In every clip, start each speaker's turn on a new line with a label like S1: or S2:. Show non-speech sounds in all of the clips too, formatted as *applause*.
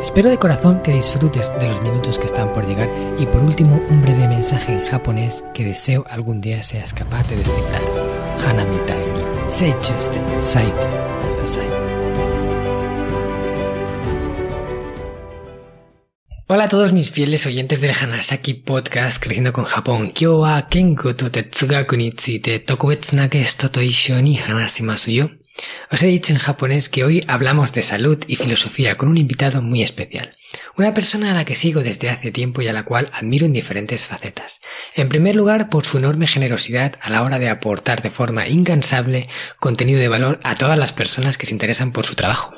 S1: Espero de corazón que disfrutes de los minutos que están por llegar y por último un breve mensaje en japonés que deseo algún día seas capaz de descifrar. Hanami ni seichuste saite. Hola a todos mis fieles oyentes del Hanasaki Podcast Creciendo con Japón. Kyo wa kenko to tetsugaku ni tsuite na gesto to ni hanashimasu yo. Os he dicho en japonés que hoy hablamos de salud y filosofía con un invitado muy especial. Una persona a la que sigo desde hace tiempo y a la cual admiro en diferentes facetas. En primer lugar, por su enorme generosidad a la hora de aportar de forma incansable contenido de valor a todas las personas que se interesan por su trabajo.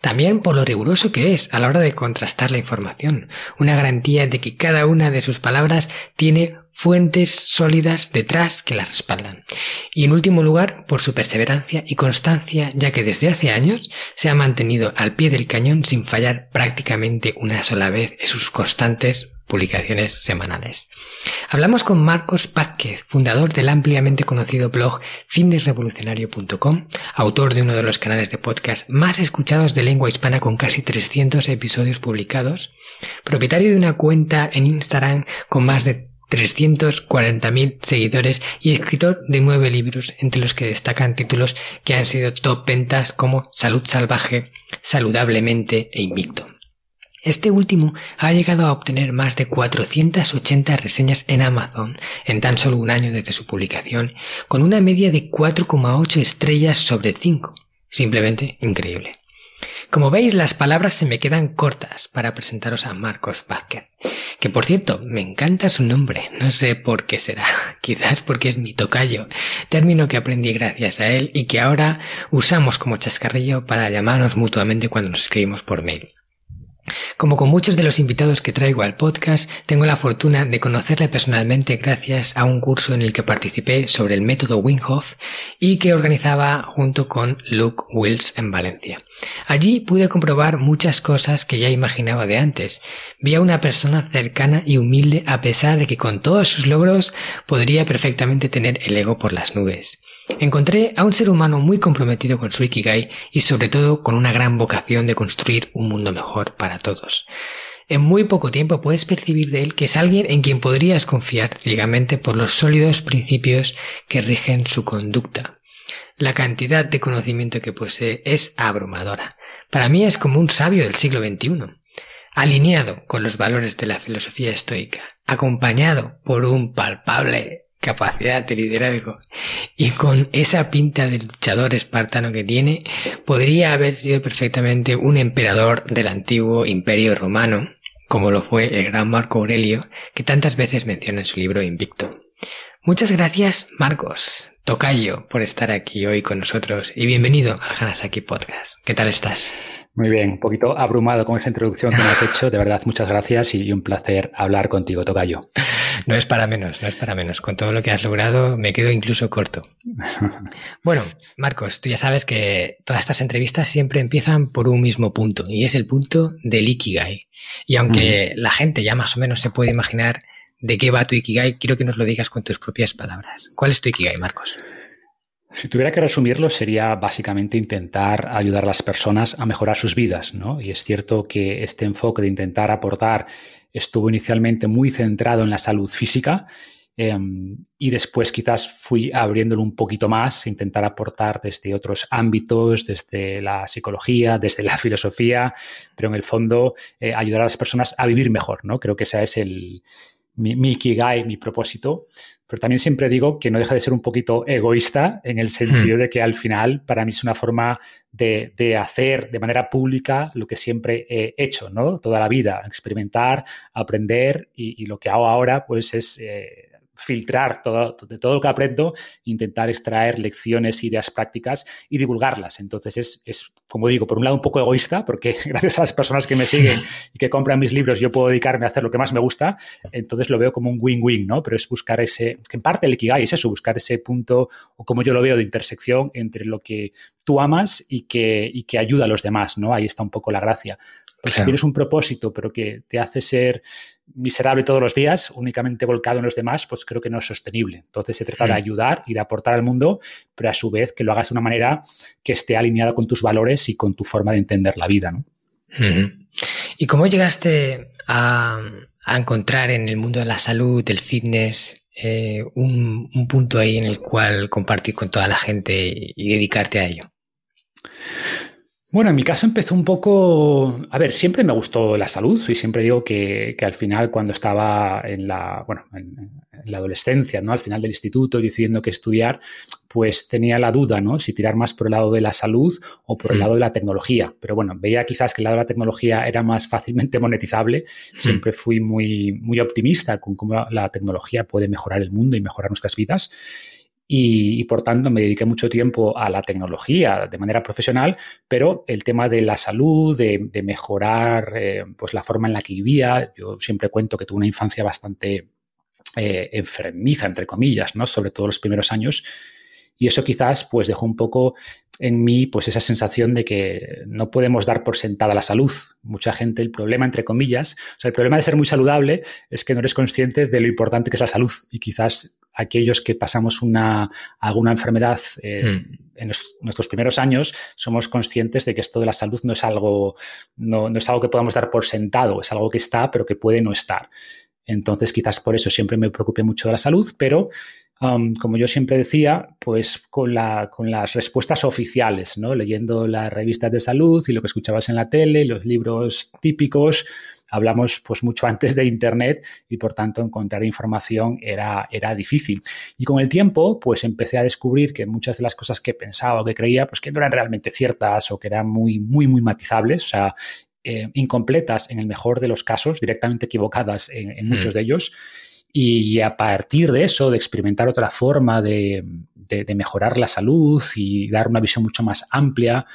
S1: También por lo riguroso que es a la hora de contrastar la información, una garantía de que cada una de sus palabras tiene fuentes sólidas detrás que las respaldan. Y en último lugar, por su perseverancia y constancia, ya que desde hace años se ha mantenido al pie del cañón sin fallar prácticamente una sola vez en sus constantes publicaciones semanales. Hablamos con Marcos Vázquez, fundador del ampliamente conocido blog findesrevolucionario.com, autor de uno de los canales de podcast más escuchados de lengua hispana con casi 300 episodios publicados, propietario de una cuenta en Instagram con más de 340.000 seguidores y escritor de nueve libros, entre los que destacan títulos que han sido top ventas como Salud Salvaje, Saludablemente e Invicto. Este último ha llegado a obtener más de 480 reseñas en Amazon en tan solo un año desde su publicación, con una media de 4,8 estrellas sobre 5. Simplemente increíble. Como veis, las palabras se me quedan cortas para presentaros a Marcos Vázquez. Que por cierto, me encanta su nombre. No sé por qué será. *laughs* Quizás porque es mi tocayo. Término que aprendí gracias a él y que ahora usamos como chascarrillo para llamarnos mutuamente cuando nos escribimos por mail. Como con muchos de los invitados que traigo al podcast, tengo la fortuna de conocerle personalmente gracias a un curso en el que participé sobre el método Winghoff y que organizaba junto con Luke Wills en Valencia. Allí pude comprobar muchas cosas que ya imaginaba de antes. Vi a una persona cercana y humilde a pesar de que con todos sus logros podría perfectamente tener el ego por las nubes. Encontré a un ser humano muy comprometido con su Ikigai y sobre todo con una gran vocación de construir un mundo mejor para todos. En muy poco tiempo puedes percibir de él que es alguien en quien podrías confiar ciegamente por los sólidos principios que rigen su conducta. La cantidad de conocimiento que posee es abrumadora. Para mí es como un sabio del siglo XXI alineado con los valores de la filosofía estoica, acompañado por un palpable capacidad de liderazgo y con esa pinta de luchador espartano que tiene, podría haber sido perfectamente un emperador del antiguo imperio romano, como lo fue el gran Marco Aurelio, que tantas veces menciona en su libro Invicto. Muchas gracias, Marcos, Tocayo, por estar aquí hoy con nosotros y bienvenido al Hanasaki Podcast. ¿Qué tal estás?
S2: Muy bien, un poquito abrumado con esa introducción que me has hecho. De verdad, muchas gracias y un placer hablar contigo, Tocayo. *laughs*
S1: No es para menos, no es para menos. Con todo lo que has logrado, me quedo incluso corto. *laughs* Bueno, Marcos, tú ya sabes que todas estas entrevistas siempre empiezan por un mismo punto y es el punto del Ikigai. Y aunque la gente ya más o menos se puede imaginar de qué va tu Ikigai, quiero que nos lo digas con tus propias palabras. ¿Cuál es tu Ikigai, Marcos?
S2: Si tuviera que resumirlo, sería básicamente intentar ayudar a las personas a mejorar sus vidas, ¿no? Y es cierto que este enfoque de intentar aportar estuvo inicialmente muy centrado en la salud física em, y después quizás fui abriéndolo un poquito más, intentar aportar desde otros ámbitos, desde la psicología, desde la *laughs* filosofía, pero en el fondo eh, ayudar a las personas a vivir mejor, ¿no? Creo que ese es el, mi, mi mi propósito. Pero también siempre digo que no deja de ser un poquito egoísta en el sentido hmm. de que al final para mí es una forma de, hacer de manera pública lo que siempre he hecho, ¿no? Toda la vida, experimentar, aprender y, lo que hago ahora pues es... Eh, filtrar todo, de todo lo que aprendo, intentar extraer lecciones, ideas prácticas y divulgarlas. Entonces es, es, como digo, por un lado un poco egoísta, porque *laughs* gracias a las personas que me siguen y que compran mis libros yo puedo dedicarme a hacer lo que más me gusta, entonces lo veo como un win-win, ¿no? Pero es buscar ese, que en parte el Ikigai es eso, buscar ese punto, o como yo lo veo, de intersección entre lo que tú amas y que, y que ayuda a los demás, ¿no? Ahí está un poco la gracia. Porque si tienes un propósito, pero que te hace ser miserable todos los días, únicamente volcado en los demás, pues creo que no es sostenible. Entonces se trata de ayudar y de aportar al mundo, pero a su vez que lo hagas de una manera que esté alineada con tus valores y con tu forma de entender la vida, ¿no?
S1: ¿Y cómo llegaste a, encontrar en el mundo de la salud, del fitness, eh, un, un, punto ahí en el cual compartir con toda la gente y dedicarte a ello?
S2: Bueno, en mi caso empezó un poco, a ver, siempre me gustó la salud y siempre digo que, al final cuando estaba en la, bueno, en, la adolescencia, ¿no? Al final del instituto decidiendo qué estudiar, pues tenía la duda, ¿no? Si tirar más por el lado de la salud o por el mm. lado de la tecnología. Pero bueno, veía quizás que el lado de la tecnología era más fácilmente monetizable. Mm. Siempre fui muy, muy optimista con cómo la tecnología puede mejorar el mundo y mejorar nuestras vidas y, por tanto me dediqué mucho tiempo a la tecnología de manera profesional, pero el tema de la salud, de, mejorar eh, pues la forma en la que vivía, yo siempre cuento que tuve una infancia bastante eh, enfermiza, entre comillas, ¿no? sobre todo los primeros años, y eso quizás pues dejó un poco en mí pues esa sensación de que no podemos dar por sentada la salud. Mucha gente, el problema entre comillas, o sea, el problema de ser muy saludable es que no eres consciente de lo importante que es la salud y quizás aquellos que pasamos una, alguna enfermedad eh, hmm. en nuestros primeros años somos conscientes de que esto de la salud no es algo no, no es algo que podamos dar por sentado, es algo que está pero que puede no estar. Entonces, quizás por eso siempre me preocupé mucho de la salud, pero como yo siempre decía, pues con, la, con las respuestas oficiales, ¿no? Leyendo las revistas de salud y lo que escuchabas en la tele, los libros típicos, hablamos pues mucho *laughs* antes de Internet y por tanto encontrar información era, era difícil. Y con el tiempo, pues empecé a descubrir que muchas de las cosas que pensaba o que creía, pues que no eran realmente ciertas o que eran muy, muy, muy matizables, o sea, eh, incompletas en el mejor de los casos, directamente equivocadas en, muchos mm. de ellos. Y a partir de eso, de experimentar otra forma de, mejorar la salud y dar una visión mucho más amplia,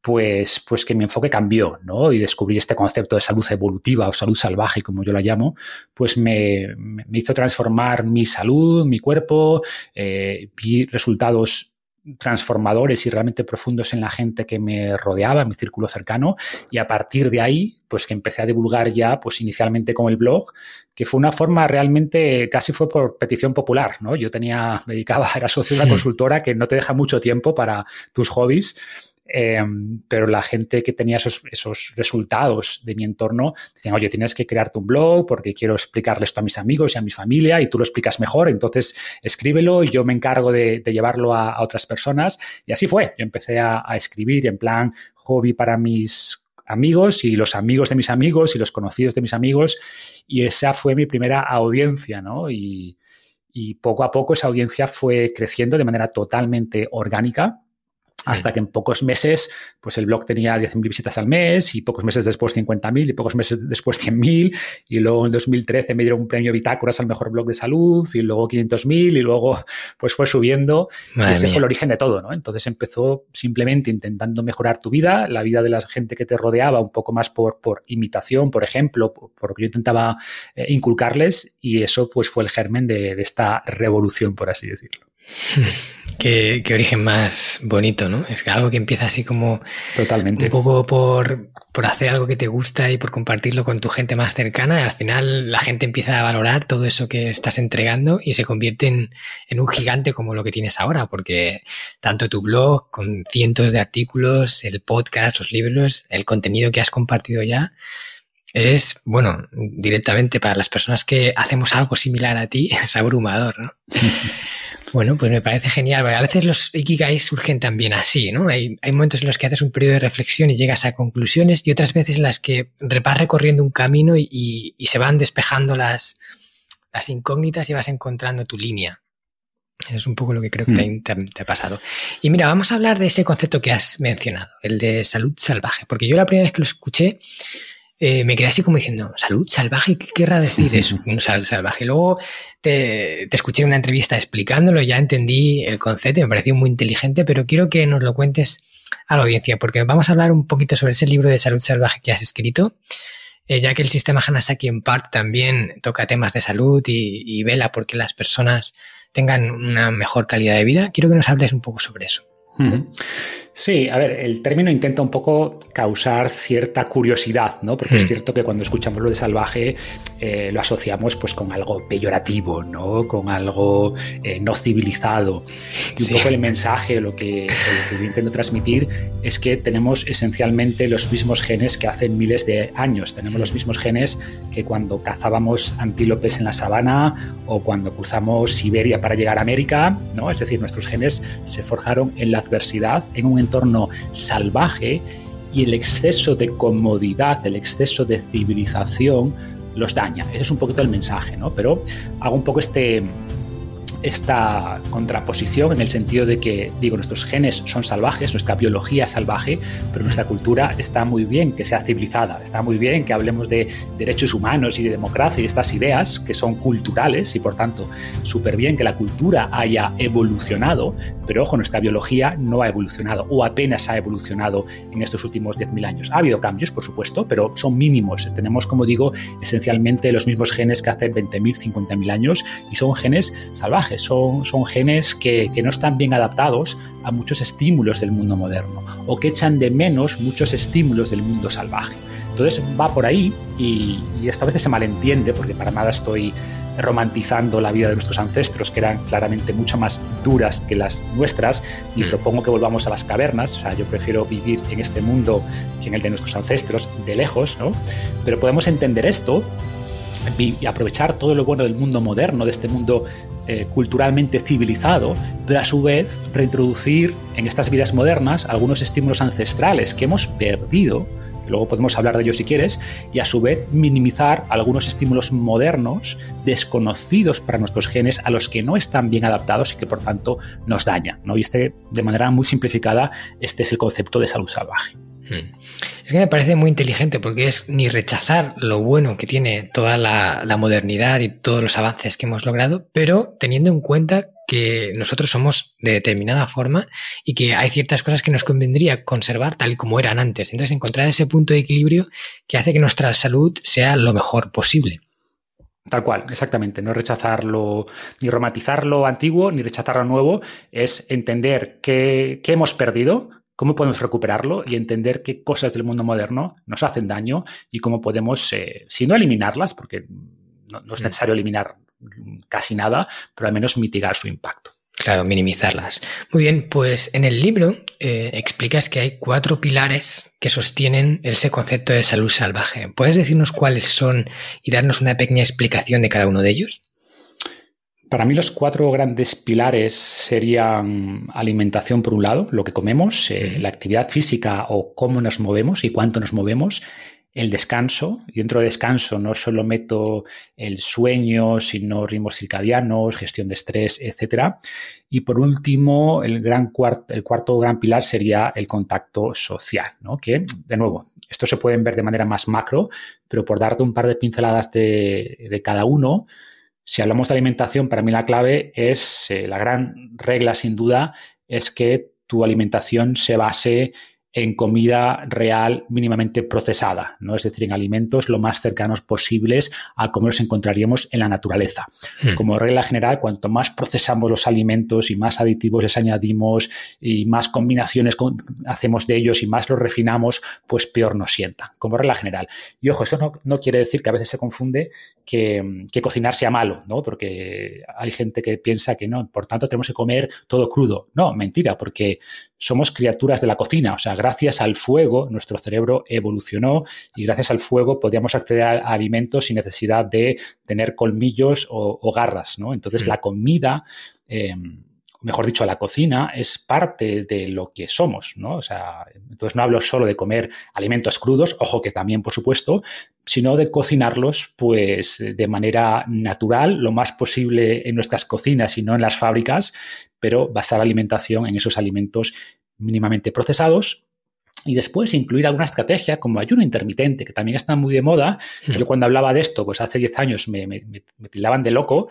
S2: pues, pues que mi enfoque cambió, ¿no? Y descubrí este concepto de salud evolutiva o salud salvaje, como yo la llamo, pues me, hizo transformar mi salud, mi cuerpo, eh, vi resultados transformadores y realmente profundos en la gente que me rodeaba, en mi círculo cercano, y a partir de ahí, pues que empecé a divulgar ya, pues inicialmente con el blog, que fue una forma realmente, casi fue por petición popular, ¿no? Yo tenía, me dedicaba, *laughs* era socio de una consultora que no te deja mucho tiempo para tus hobbies, Em, pero la gente que tenía esos, esos, resultados de mi entorno decían, oye, tienes que crearte un blog porque quiero explicarle esto a mis amigos y a mi familia y tú lo explicas mejor, entonces escríbelo y yo me encargo de, llevarlo a, otras personas. Y así fue, yo empecé a, escribir en plan hobby para mis amigos y los amigos de mis amigos y los conocidos de mis amigos y esa fue mi primera audiencia, ¿no? Y, y poco a poco esa audiencia fue creciendo de manera totalmente orgánica hasta que en pocos meses, pues el blog tenía 10.000 visitas al mes y pocos meses después 50.000 y pocos meses después 100.000 y luego en 2013 me dieron un premio Bitácoras al mejor blog de salud y luego 500.000 y luego pues fue subiendo y ese fue el origen de todo, ¿no? Entonces empezó simplemente intentando mejorar tu vida, la vida de la gente que te rodeaba un poco más por, por imitación, por ejemplo, por, lo que yo intentaba eh, inculcarles y eso pues fue el germen de esta revolución, por así decirlo.
S1: Qué, origen más bonito, ¿no? Es que algo que empieza así como...
S2: Totalmente.
S1: Un poco por, hacer algo que te gusta y por compartirlo con tu gente más cercana al final la gente empieza a valorar todo eso que estás entregando y se convierte en, en un gigante como lo que tienes ahora, porque tanto tu blog con cientos de artículos, el podcast, los libros, el contenido que has compartido ya, es, bueno, directamente para las personas que hacemos algo similar a ti, *laughs* es abrumador, ¿no? *laughs* Bueno, pues me parece genial. A veces los Ikigai surgen también así, ¿no? Hay, momentos en los que haces un periodo de reflexión y llegas a conclusiones y otras veces en las que vas recorriendo un camino y, se van despejando las, las incógnitas y vas encontrando tu línea. Es un poco lo que creo que hmm. te, ha pasado. Y mira, vamos a hablar de ese concepto que has mencionado, el de salud salvaje, porque yo la primera vez que lo escuché eh, me quedé así como diciendo, salud salvaje, ¿qué querrá decir eso? Salud salvaje. Luego te, te, escuché en una entrevista explicándolo, ya entendí el concepto y me pareció muy inteligente, pero quiero que nos lo cuentes a la audiencia, porque vamos a hablar un poquito sobre ese libro de salud salvaje que has escrito, eh, ya que el sistema Hanasaki en part también toca temas de salud y, y vela porque las personas tengan una mejor calidad de vida. Quiero que nos hables un poco sobre eso.
S2: Sí, a ver, el término intenta un poco causar cierta curiosidad, ¿no? Porque es hmm. cierto que cuando escuchamos lo de salvaje eh, lo asociamos pues con algo peyorativo, ¿no? Con algo eh, no civilizado. Y un poco el mensaje, lo que, lo que intento transmitir es que tenemos esencialmente los mismos genes que hace miles de años. Tenemos los mismos genes que cuando cazábamos antílopes en la sabana o cuando cruzamos Siberia para llegar a América, ¿no? Es decir, nuestros genes se forjaron en la adversidad, en un entorno salvaje y el exceso de comodidad, el exceso de civilización los daña. Ese es un poquito el mensaje, ¿no? Pero hago un poco este, esta contraposición en el sentido de que, digo, nuestros genes son salvajes, nuestra biología es salvaje, pero nuestra cultura está muy bien que sea civilizada, está muy bien que hablemos de derechos humanos y de democracia y estas ideas que son culturales y por tanto súper bien que la cultura haya evolucionado, pero ojo, nuestra biología no ha evolucionado o apenas ha evolucionado en estos últimos 10.000 años. Ha habido cambios, por supuesto, pero son mínimos. Tenemos, como digo, esencialmente los mismos genes que hace 20.000, 50.000 años y son genes salvajes son, son genes que, no están bien adaptados a muchos estímulos del mundo moderno o que echan de menos muchos estímulos del mundo salvaje. Entonces va por ahí y, y esto a veces se malentiende porque para nada estoy romantizando la vida de nuestros ancestros, que eran claramente mucho más duras que las nuestras, y mm. propongo que volvamos a las cavernas. O sea, yo prefiero vivir en este mundo que en el de nuestros ancestros, de lejos, ¿no? Pero podemos entender esto y aprovechar todo lo bueno del mundo moderno, de este mundo eh, culturalmente civilizado, pero a su vez reintroducir en estas vidas modernas algunos estímulos ancestrales que hemos perdido, que luego podemos hablar de ellos si quieres, y a su vez minimizar algunos estímulos modernos desconocidos para nuestros genes a los que no están bien adaptados y que por tanto nos dañan. ¿no? Y este, de manera muy simplificada, este es el concepto de salud salvaje.
S1: Hmm. Es que me parece muy inteligente porque es ni rechazar lo bueno que tiene toda la, modernidad y todos los avances que hemos logrado, pero teniendo en cuenta que nosotros somos de determinada forma y que hay ciertas cosas que nos convendría conservar tal y como eran antes. Entonces encontrar ese punto de equilibrio que hace que nuestra salud sea lo mejor posible.
S2: Tal cual, exactamente. No rechazarlo, ni romantizar lo antiguo, ni rechazar lo nuevo, es entender qué hemos perdido, cómo podemos recuperarlo y entender qué cosas del mundo moderno nos hacen daño y cómo podemos, eh, si no eliminarlas, porque no, es necesario eliminar casi nada, pero al menos mitigar su impacto.
S1: Claro, minimizarlas. Muy bien, pues en el libro eh, explicas que hay cuatro pilares que sostienen ese concepto de salud salvaje. ¿Puedes decirnos cuáles son y darnos una pequeña explicación de cada uno de ellos?
S2: Para mí los cuatro grandes pilares serían alimentación por un lado, lo que comemos, eh, la actividad física o cómo nos movemos y cuánto nos movemos, el descanso, y dentro de descanso no solo meto el sueño, sino ritmos circadianos, gestión de estrés, etc. Y por último, el, gran el cuarto gran pilar sería el contacto social, ¿no? que, de nuevo, esto se pueden ver de manera más macro, pero por darte un par de pinceladas de, de cada uno, si hablamos de alimentación, para mí la clave es, eh, la gran regla sin duda, es que tu alimentación se base en comida real mínimamente procesada, ¿no? Es decir, en alimentos lo más cercanos posibles a cómo los encontraríamos en la naturaleza. Hmm. Como regla general, cuanto más procesamos los alimentos y más aditivos les añadimos y más combinaciones hacemos de ellos y más los refinamos, pues peor nos sienta, como regla general. Y ojo, eso no, no quiere decir que a veces se confunde que, que, cocinar sea malo, ¿no? Porque hay gente que piensa que no, por tanto tenemos que comer todo crudo. No, mentira, porque somos criaturas de la cocina, o sea, gracias al fuego nuestro cerebro evolucionó y gracias al fuego podíamos acceder a alimentos sin necesidad de tener colmillos o, garras, ¿no? Entonces la comida... Eh, mejor dicho, la cocina es parte de lo que somos, ¿no? O sea, entonces no hablo solo de comer alimentos crudos, ojo que también, por supuesto, sino de cocinarlos, pues, de manera natural, lo más posible en nuestras cocinas y no en las fábricas, pero basar la alimentación en esos alimentos mínimamente procesados y después incluir alguna estrategia como ayuno intermitente, que también está muy de moda. Yo cuando hablaba de esto, pues hace 10 años me, me, me tildaban de loco,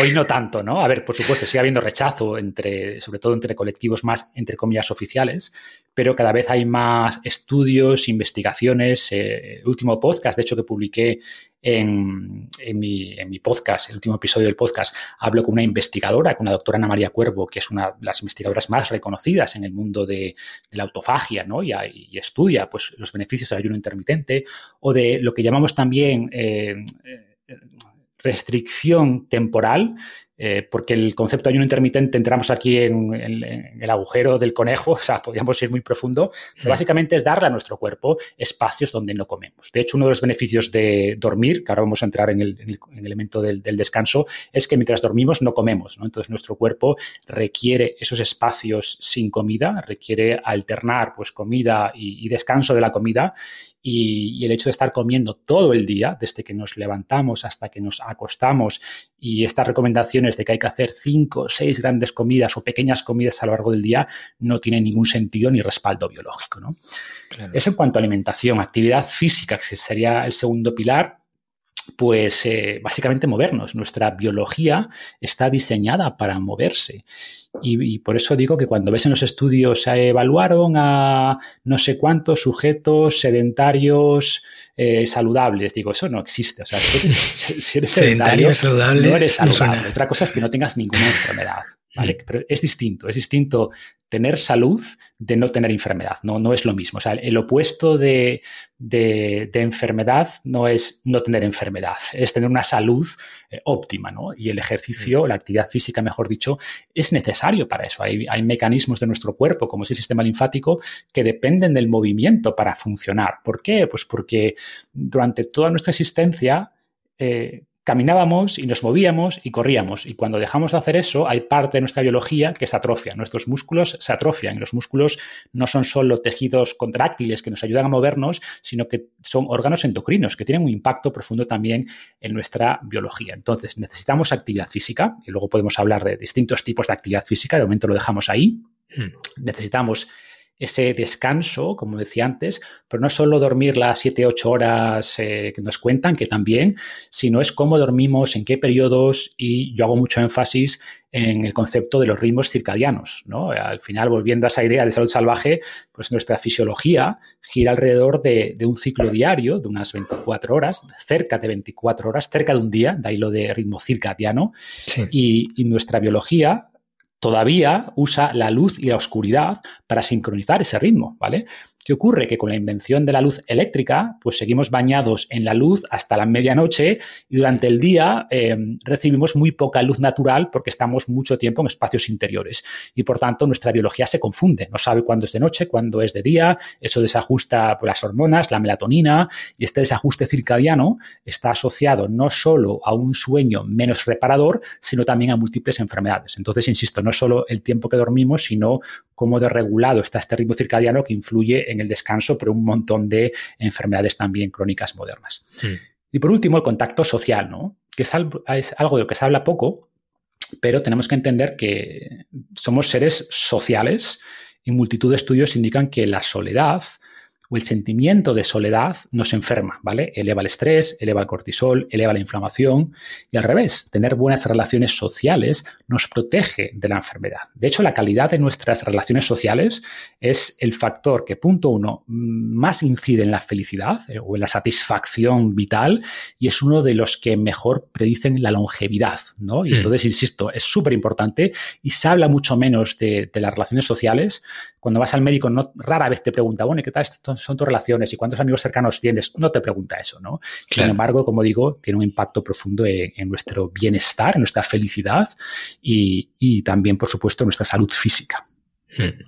S2: hoy no tanto, ¿no? A ver, por supuesto, sigue habiendo rechazo, entre, sobre todo entre colectivos más, entre comillas, oficiales, pero cada vez hay más estudios, investigaciones. Eh, el último podcast, de hecho, que publiqué en, mi, podcast, el último episodio del podcast, hablo con una investigadora, con la doctora Ana María Cuervo, que es una de las investigadoras más reconocidas en el mundo de, la autofagia, ¿no? Y, y, estudia pues, los beneficios del ayuno intermitente o de lo que llamamos también eh, eh, restricción temporal, eh, porque el concepto de ayuno intermitente entramos aquí en, el agujero del conejo, *laughs* o sea, podríamos ir muy profundo, pero básicamente es darle a nuestro cuerpo espacios donde no comemos. De hecho, uno de los beneficios de dormir, que ahora vamos a entrar en el, elemento del, descanso, es que mientras dormimos no comemos, ¿no? Entonces nuestro cuerpo requiere esos espacios sin comida, requiere alternar pues comida y, y descanso de la comida y, el hecho de estar comiendo todo el día, desde que nos levantamos hasta que nos acostamos, y estas de que hay que hacer cinco o seis grandes comidas o pequeñas comidas a lo largo del día, no tienen ningún sentido ni respaldo biológico. ¿no? Eso en cuanto a alimentación, actividad física, que sería el segundo pilar, pues eh, básicamente movernos. Nuestra biología está diseñada para moverse. Y, por eso digo que cuando ves en los estudios se evaluaron a no sé cuántos sujetos sedentarios eh, saludables, digo, eso no existe. O sea, si eres, *laughs* sedentario, saludable, no eres saludable. Otra cosa es que no tengas ninguna enfermedad. ¿Vale? Pero es distinto, es distinto tener salud de no tener enfermedad, no, no es lo mismo. O sea, el opuesto de, de, enfermedad no es no tener enfermedad, es tener una salud eh, óptima, ¿no? Y el ejercicio, mm. la actividad física, mejor dicho, es necesario para eso. Hay, hay, mecanismos de nuestro cuerpo, como es el sistema linfático, que dependen del movimiento para funcionar. ¿Por qué? Pues porque durante toda nuestra existencia, eh, caminábamos y nos movíamos y corríamos. Y cuando dejamos de hacer eso, hay parte de nuestra biología que se atrofia. Nuestros músculos se atrofian. Los músculos no son solo tejidos contráctiles que nos ayudan a movernos, sino que son órganos endocrinos que tienen un impacto profundo también en nuestra biología. Entonces, necesitamos actividad física y luego podemos hablar de distintos tipos de actividad física. De momento lo dejamos ahí. Hmm. Necesitamos ese descanso, como decía antes, pero no solo dormir las 7, 8 horas eh, que nos cuentan, que también, sino es cómo dormimos, en qué periodos, y yo hago mucho énfasis en el concepto de los ritmos circadianos. ¿no? Al final, volviendo a esa idea de salud salvaje, pues nuestra fisiología gira alrededor de, un ciclo diario de unas 24 horas, cerca de 24 horas, cerca de un día, de ahí lo de ritmo circadiano, y, y nuestra biología todavía usa la luz y la oscuridad para sincronizar ese ritmo, ¿vale? ¿Qué ocurre? Que con la invención de la luz eléctrica, pues seguimos bañados en la luz hasta la medianoche y durante el día eh, recibimos muy poca luz natural porque estamos mucho tiempo en espacios interiores y por tanto nuestra biología se confunde, no sabe cuándo es de noche, cuándo es de día, eso desajusta pues, las hormonas, la melatonina y este desajuste circadiano está asociado no solo a un sueño menos reparador, sino también a múltiples enfermedades. Entonces, insisto, no solo el tiempo que dormimos, sino cómo desregulado está este ritmo circadiano que influye en el descanso, pero un montón de enfermedades también crónicas modernas. Y por último, el contacto social, ¿no? que es algo, es algo de lo que se habla poco, pero tenemos que entender que somos seres sociales y multitud de estudios indican que la soledad o el sentimiento de soledad nos enferma, ¿vale? Eleva el estrés, eleva el cortisol, eleva la inflamación y al revés, tener buenas relaciones sociales nos protege de la enfermedad. De hecho, la calidad de nuestras relaciones sociales es el factor que, punto uno, más incide en la felicidad eh, o en la satisfacción vital y es uno de los que mejor predicen la longevidad, ¿no? Y hmm. entonces, insisto, es súper importante y se habla mucho menos de, de, las relaciones sociales. Cuando vas al médico, no, rara vez te pregunta, bueno, ¿qué tal son tus relaciones y cuántos amigos cercanos tienes, no te pregunta eso, ¿no? Sin embargo, como digo, tiene un impacto profundo en, nuestro bienestar, en nuestra felicidad y, también, por supuesto, en nuestra salud física.
S1: Hmm.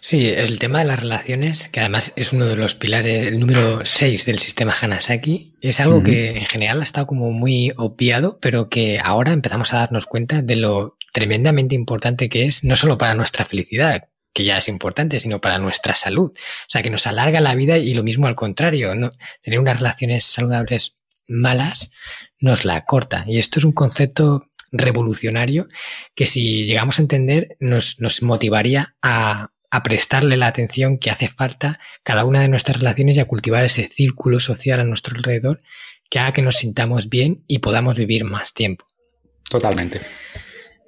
S1: Sí, el tema de las relaciones, que además es uno de los pilares, el número 6 del sistema Hanasaki, es algo que en general ha estado como muy obviado, pero que ahora empezamos a darnos cuenta de lo tremendamente importante que es, no solo para nuestra felicidad, que ya es importante, sino para nuestra salud. O sea, que nos alarga la vida y lo mismo al contrario, ¿no? tener unas relaciones saludables malas nos la corta. Y esto es un concepto revolucionario que si llegamos a entender nos, nos motivaría a, a prestarle la atención que hace falta cada una de nuestras relaciones y a cultivar ese círculo social a nuestro alrededor que haga que nos sintamos bien y podamos vivir más tiempo.
S2: Totalmente.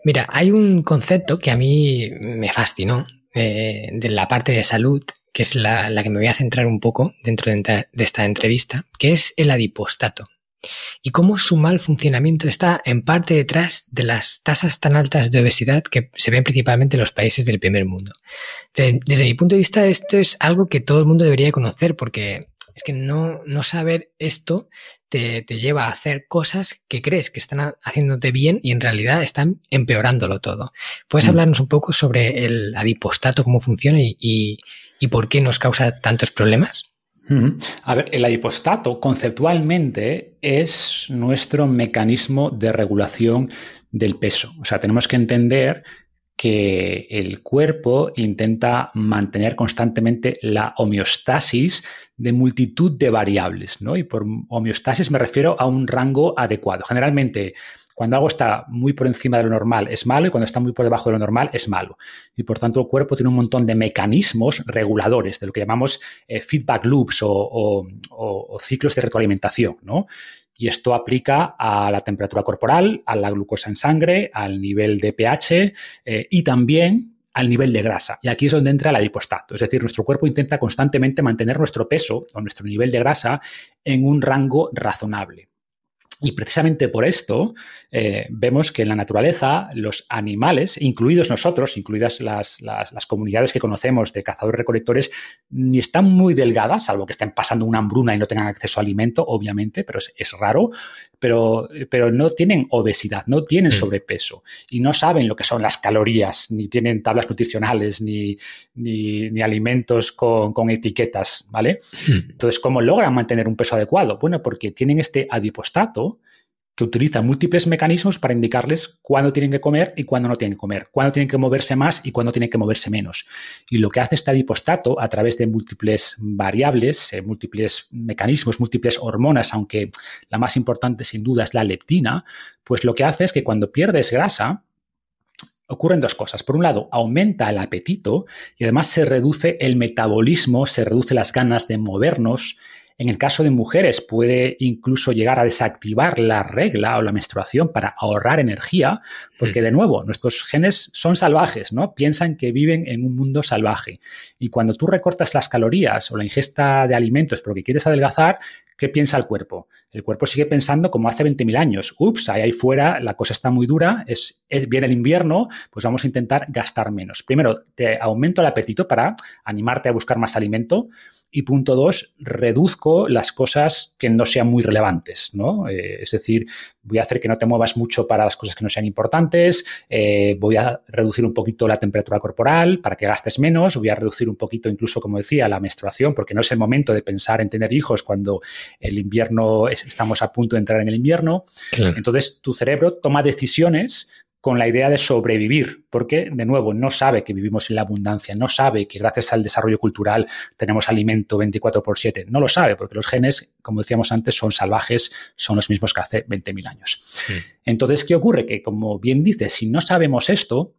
S1: Mira, hay un concepto que a mí me fascinó eh, de la parte de salud, que es la, que me voy a centrar un poco dentro de, esta entrevista, que es el adipostato. Y cómo su mal funcionamiento está en parte detrás de las tasas tan altas de obesidad que se ven principalmente en los países del primer mundo. desde mi punto de vista, esto es algo que todo el mundo debería conocer porque es que no, no saber esto te, lleva a hacer cosas que crees que están haciéndote bien y en realidad están empeorándolo todo. ¿Puedes mm. hablarnos un poco sobre el adipostato, cómo funciona y, por qué nos causa tantos problemas?
S2: A ver, el adipostato conceptualmente es nuestro mecanismo de regulación del peso. O sea, tenemos que entender que el cuerpo intenta mantener constantemente la homeostasis de multitud de variables, ¿no? Y por homeostasis me refiero a un rango adecuado. Generalmente, cuando algo está muy por encima de lo normal es malo y cuando está muy por debajo de lo normal es malo. Y por tanto, el cuerpo tiene un montón de mecanismos reguladores, de lo que llamamos eh, feedback loops o, o ciclos de retroalimentación, ¿no? Y esto aplica a la temperatura corporal, a la glucosa en sangre, al nivel de pH eh, y también al nivel de grasa. Y aquí es donde entra el adipostato. Es decir, nuestro cuerpo intenta constantemente mantener nuestro peso o nuestro nivel de grasa en un rango razonable. Y precisamente por esto eh, vemos que en la naturaleza los animales, incluidos nosotros, incluidas las, comunidades que conocemos de cazadores-recolectores, ni están muy delgadas, salvo que estén pasando una hambruna y no tengan acceso a alimento, obviamente, pero es, raro, pero, pero, no tienen obesidad, no tienen sobrepeso y no saben lo que son las calorías, ni tienen tablas nutricionales, ni, ni, alimentos con, con, etiquetas, ¿vale? Mm. Entonces, ¿cómo logran mantener un peso adecuado? Bueno, porque tienen este adipostato, que utiliza múltiples mecanismos para indicarles cuándo tienen que comer y cuándo no tienen que comer, cuándo tienen que moverse más y cuándo tienen que moverse menos. Y lo que hace este adipostato a través de múltiples variables, eh, múltiples mecanismos, múltiples hormonas, aunque la más importante sin duda es la leptina, pues lo que hace es que cuando pierdes grasa, ocurren dos cosas. Por un lado, aumenta el apetito y además se reduce el metabolismo, se reduce las ganas de movernos, en el caso de mujeres puede incluso llegar a desactivar la regla o la menstruación para ahorrar energía, porque mm. de nuevo, nuestros genes son salvajes, ¿no? Piensan que viven en un mundo salvaje. Y cuando tú recortas las calorías o la ingesta de alimentos porque quieres adelgazar, ¿qué piensa el cuerpo? El cuerpo sigue pensando como hace 20.000 años. Ups, ahí, ahí fuera la cosa está muy dura, es, es, viene el invierno, pues vamos a intentar gastar menos. Primero, te aumento el apetito para animarte a buscar más alimento. Y punto dos, reduzco las cosas que no sean muy relevantes, ¿no? Eh, es decir, voy a hacer que no te muevas mucho para las cosas que no sean importantes, eh, voy a reducir un poquito la temperatura corporal para que gastes menos, voy a reducir un poquito incluso, como decía, la menstruación, porque no es el momento de pensar en tener hijos cuando el invierno, estamos a punto de entrar en el invierno. Entonces, tu cerebro toma decisiones con la idea de sobrevivir, porque, de nuevo, no sabe que vivimos en la abundancia, no sabe que gracias al desarrollo cultural tenemos alimento 24 por 7, no lo sabe, porque los genes, como decíamos antes, son salvajes, son los mismos que hace 20.000 años. Entonces, ¿qué ocurre? Que, como bien dices, si no sabemos esto,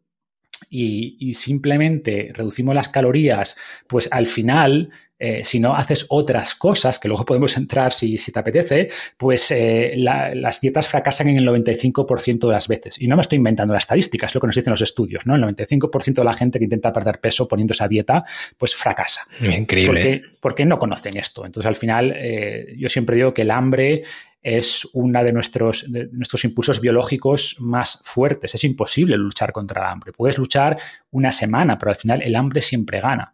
S2: y, simplemente reducimos las calorías, pues al final eh, si no haces otras cosas, que luego *laughs* podemos entrar si, te apetece, pues eh, las dietas fracasan en el 95% de las veces. Y no me estoy inventando la estadística, es lo que nos dicen los estudios, ¿no? El 95% de la gente que intenta perder peso poniendo esa dieta, pues fracasa.
S1: Increíble.
S2: Porque, no conocen esto. Entonces, al final, eh, yo siempre digo que el hambre es uno de nuestros, de nuestros impulsos biológicos más fuertes. Es imposible luchar contra el hambre. Puedes luchar una semana, pero al final el hambre siempre gana.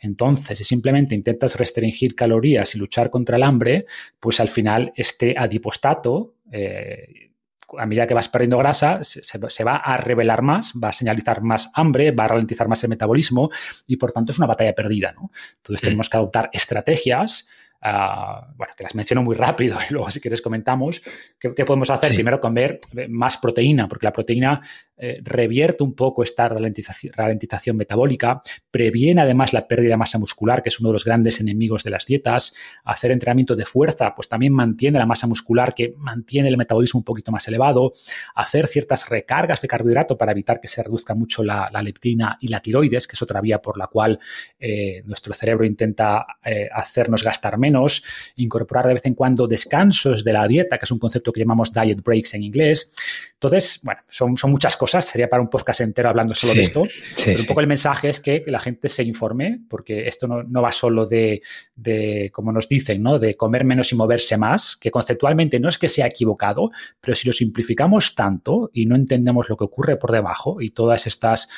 S2: Entonces, si simplemente intentas restringir calorías y luchar contra el hambre, pues al final este adipostato, eh, a medida que vas perdiendo grasa, se, va a revelar más, va a señalizar más hambre, va a ralentizar más el metabolismo y por tanto es una batalla perdida. Entonces, tenemos que adoptar estrategias Ah, bueno, que las menciono muy rápido y *laughs* luego si quieres comentamos, ¿qué, podemos hacer? Primero comer más proteína, porque la proteína eh, revierte un poco esta ralentización, metabólica, previene además la pérdida de masa muscular, que es uno de los grandes enemigos de las dietas. Hacer entrenamiento de fuerza, pues también mantiene la masa muscular, que mantiene el metabolismo un poquito más elevado. Hacer ciertas recargas de carbohidrato para evitar que se reduzca mucho la, leptina y la tiroides, que es otra vía por la cual eh, nuestro cerebro intenta eh, hacernos gastar menos. Incorporar de vez en cuando descansos de la dieta, que es un concepto que llamamos diet breaks en inglés. Entonces, bueno, son, son muchas cosas sería para un podcast entero hablando solo de esto. un poco el mensaje es que la gente se informe, porque esto no, va solo de, como nos dicen, ¿no? de comer menos y moverse más, que conceptualmente no es que sea equivocado, pero si lo simplificamos tanto y no entendemos lo que ocurre por debajo y todas estas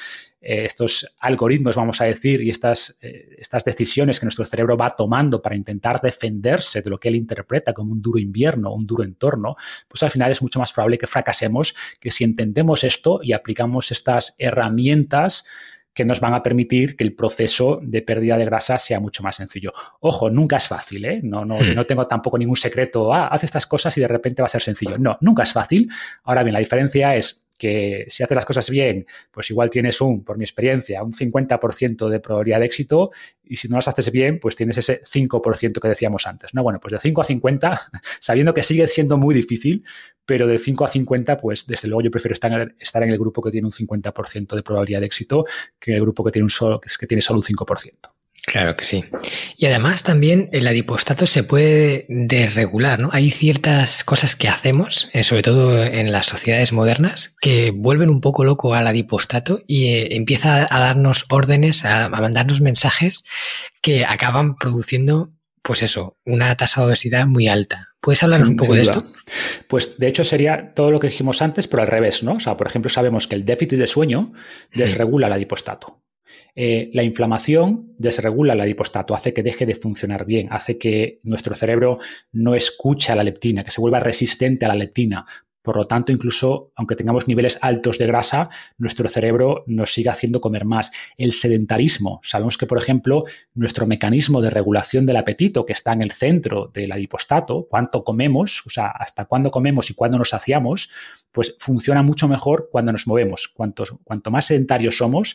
S2: eh, estos algoritmos, vamos a decir, y estas, eh, estas decisiones que nuestro cerebro va tomando para intentar defenderse de lo que él interpreta como un duro invierno, un duro entorno, pues al final es mucho más probable que fracasemos que si entendemos esto y aplicamos estas herramientas que nos van a permitir que el proceso de pérdida de grasa sea mucho más sencillo. Ojo, nunca es fácil, ¿eh? No, no, hmm. no tengo tampoco ningún secreto, ah, haz estas cosas y de repente va a ser sencillo. No, nunca es fácil. Ahora bien, la diferencia es que si haces las cosas bien, pues igual tienes un, por mi experiencia, un 50% de probabilidad de éxito y si no las haces bien, pues tienes ese 5% que decíamos antes. No, bueno, pues de 5 a 50, *laughs* sabiendo que sigue siendo muy difícil, pero de 5 a 50, pues desde luego yo prefiero estar en el, grupo que tiene un 50% de probabilidad de éxito que en el grupo que tiene, un solo, que tiene solo un 5%.
S1: Claro que sí. Y además también el adipostato se puede desregular, ¿no? Hay ciertas cosas que hacemos, eh, sobre todo en las sociedades modernas, que vuelven un poco loco al adipostato y eh, empieza a darnos órdenes, a, mandarnos mensajes que acaban produciendo, pues eso, una tasa de obesidad muy alta. ¿Puedes hablarnos un poco de esto?
S2: Pues de hecho sería todo lo que dijimos antes, pero al revés, ¿no? O sea, por ejemplo, sabemos que el déficit de sueño desregula el adipostato. Eh, la inflamación desregula el adipostato, hace que deje de funcionar bien, hace que nuestro cerebro no escuche a la leptina, que se vuelva resistente a la leptina. Por lo tanto, incluso aunque tengamos niveles altos de grasa, nuestro cerebro nos sigue haciendo comer más. El sedentarismo. Sabemos que, por ejemplo, nuestro mecanismo de regulación del apetito, que está en el centro del adipostato, cuánto comemos, o sea, hasta cuándo comemos y cuándo nos saciamos, pues funciona mucho mejor cuando nos movemos. Cuanto, cuanto más sedentarios somos,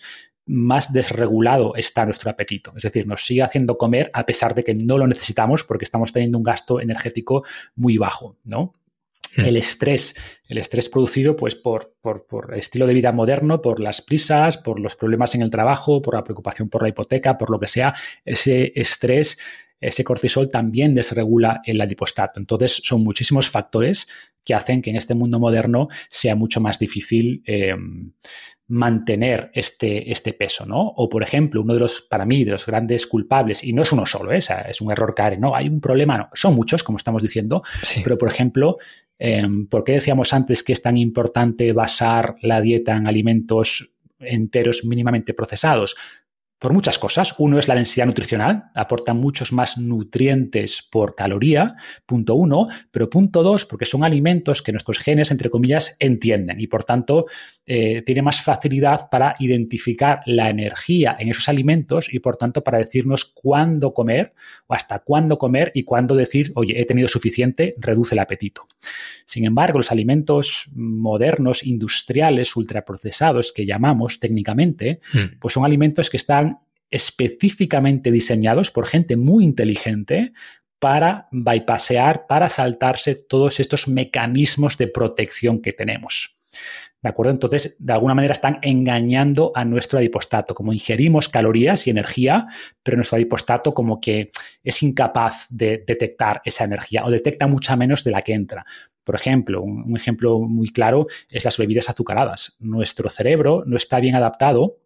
S2: más desregulado está nuestro apetito. Es decir, nos sigue haciendo comer a pesar de que no lo necesitamos porque estamos teniendo un gasto energético muy bajo, ¿no? Hmm. El estrés, el estrés producido pues, por, por, por, el estilo de vida moderno, por las prisas, por los problemas en el trabajo, por la preocupación por la hipoteca, por lo que sea, ese estrés, ese cortisol también desregula el adipostato. Entonces, son muchísimos factores que hacen que en este mundo moderno sea mucho más difícil eh, mantener este, este peso, ¿no? O, por ejemplo, uno de los, para mí, de los grandes culpables, y no es uno solo, ¿eh? es un error caer, no, hay un problema, no, son muchos, como estamos diciendo, pero, por ejemplo, em, ¿por qué decíamos antes que es tan importante basar la dieta en alimentos enteros mínimamente procesados? Por muchas cosas. Uno es la densidad nutricional, aporta muchos más nutrientes por caloría, punto uno, pero punto dos, porque son alimentos que nuestros genes, entre comillas, entienden y por tanto eh, tiene más facilidad para identificar la energía en esos alimentos y por tanto para decirnos cuándo comer o hasta cuándo comer y cuándo decir, oye, he tenido suficiente, reduce el apetito. Sin embargo, los alimentos modernos, industriales, ultraprocesados que llamamos técnicamente, mm. pues son alimentos que están específicamente diseñados por gente muy inteligente para bypassear, para saltarse todos estos mecanismos de protección que tenemos. ¿De acuerdo? Entonces, de alguna manera están engañando a nuestro adipostato, como ingerimos calorías y energía, pero nuestro adipostato como que es incapaz de detectar esa energía o detecta mucha menos de la que entra. Por ejemplo, un ejemplo muy claro es las bebidas azucaradas. Nuestro cerebro no está bien adaptado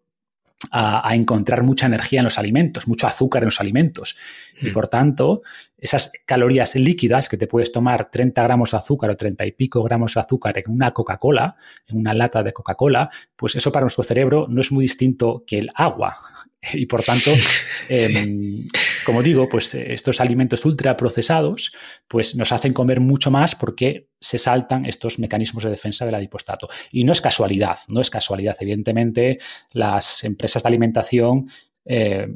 S2: a, encontrar mucha energía en los alimentos, mucho azúcar en los alimentos. Y mm. por tanto, esas calorías líquidas que te puedes tomar 30 gramos de azúcar o 30 y pico gramos de azúcar en una Coca-Cola, en una lata de Coca-Cola, pues eso para nuestro cerebro no es muy distinto que el agua. *laughs* Y por tanto, *laughs* em, como digo, pues eh, estos alimentos ultraprocesados pues nos hacen comer mucho más porque se saltan estos mecanismos de defensa del adipostato. Y no es casualidad, no es casualidad. Evidentemente, las empresas de alimentación eh,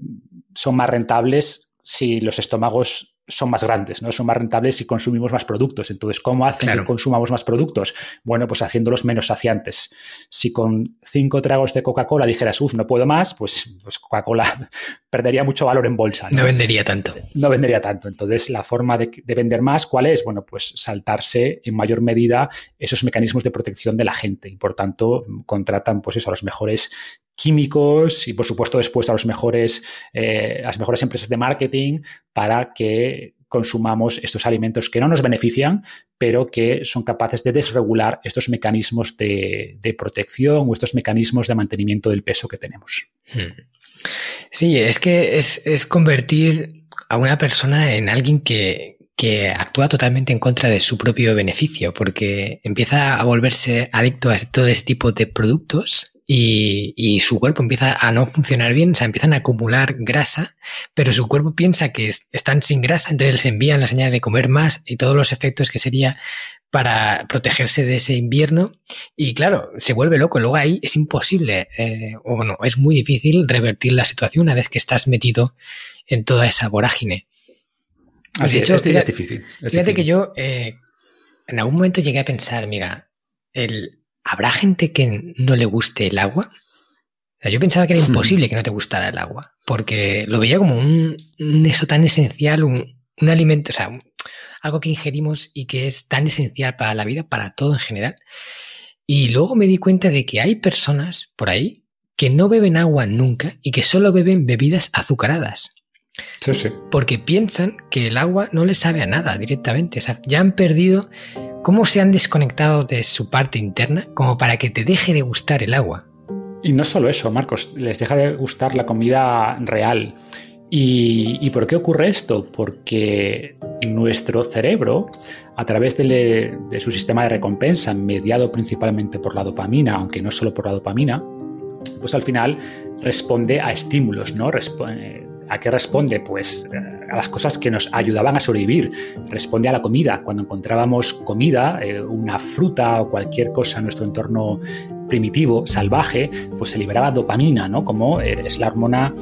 S2: son más rentables si los estómagos son más grandes, ¿no? Son más rentables si consumimos más productos. Entonces, ¿cómo hacen que consumamos más productos? Bueno, pues haciéndolos menos saciantes. Si con cinco tragos de Coca-Cola dijeras, uff, no puedo más, pues, pues Coca-Cola *laughs* perdería mucho valor en bolsa.
S1: ¿no? vendería tanto.
S2: No vendería tanto. Entonces, la forma de, de, vender más, ¿cuál es? Bueno, pues saltarse en mayor medida esos mecanismos de protección de la gente y, por tanto, contratan, pues eso, a los mejores químicos y, por supuesto, después a los mejores, eh, las mejores empresas de marketing para que consumamos estos alimentos que no nos benefician, pero que son capaces de desregular estos mecanismos de, protección o estos mecanismos de mantenimiento del peso que tenemos. Hmm.
S1: Sí, es que es, es convertir a una persona en alguien que, que actúa totalmente en contra de su propio beneficio, porque empieza a volverse adicto a todo ese tipo de productos y, su cuerpo empieza a no funcionar bien, o sea, empiezan a acumular grasa, pero su cuerpo piensa que están sin grasa, entonces les envían la señal de comer más y todos los efectos que sería para protegerse de ese invierno y claro, se vuelve loco, luego ahí es imposible, eh, o bueno, es muy difícil revertir la situación una vez que estás metido en toda esa vorágine.
S2: Así hecho, es, difícil.
S1: fíjate que yo eh, en algún momento llegué a pensar, mira, el, ¿habrá gente que no le guste el agua? yo pensaba que era imposible que no te gustara el agua, porque lo veía como un, eso tan esencial, un, alimento, o sea, algo que ingerimos y que es tan esencial para la vida, para todo en general. Y luego me di cuenta de que hay personas por ahí que no beben agua nunca y que solo beben bebidas azucaradas.
S2: Sí, sí.
S1: Porque piensan que el agua no les sabe a nada directamente. O sea, ya han perdido cómo se han desconectado de su parte interna como para que te deje de gustar el agua.
S2: Y no solo eso, Marcos, les deja de gustar la comida real. ¿Y, por qué ocurre esto? Porque nuestro cerebro, a través de, su sistema de recompensa, mediado principalmente por la dopamina, aunque no solo por la dopamina, pues al final responde a estímulos, ¿no? ¿A qué responde? Pues eh, a las cosas que nos ayudaban a sobrevivir. Responde a la comida. Cuando encontrábamos comida, eh, una fruta o cualquier cosa en nuestro entorno primitivo, salvaje, pues se liberaba dopamina, ¿no? Como eh, es la hormona,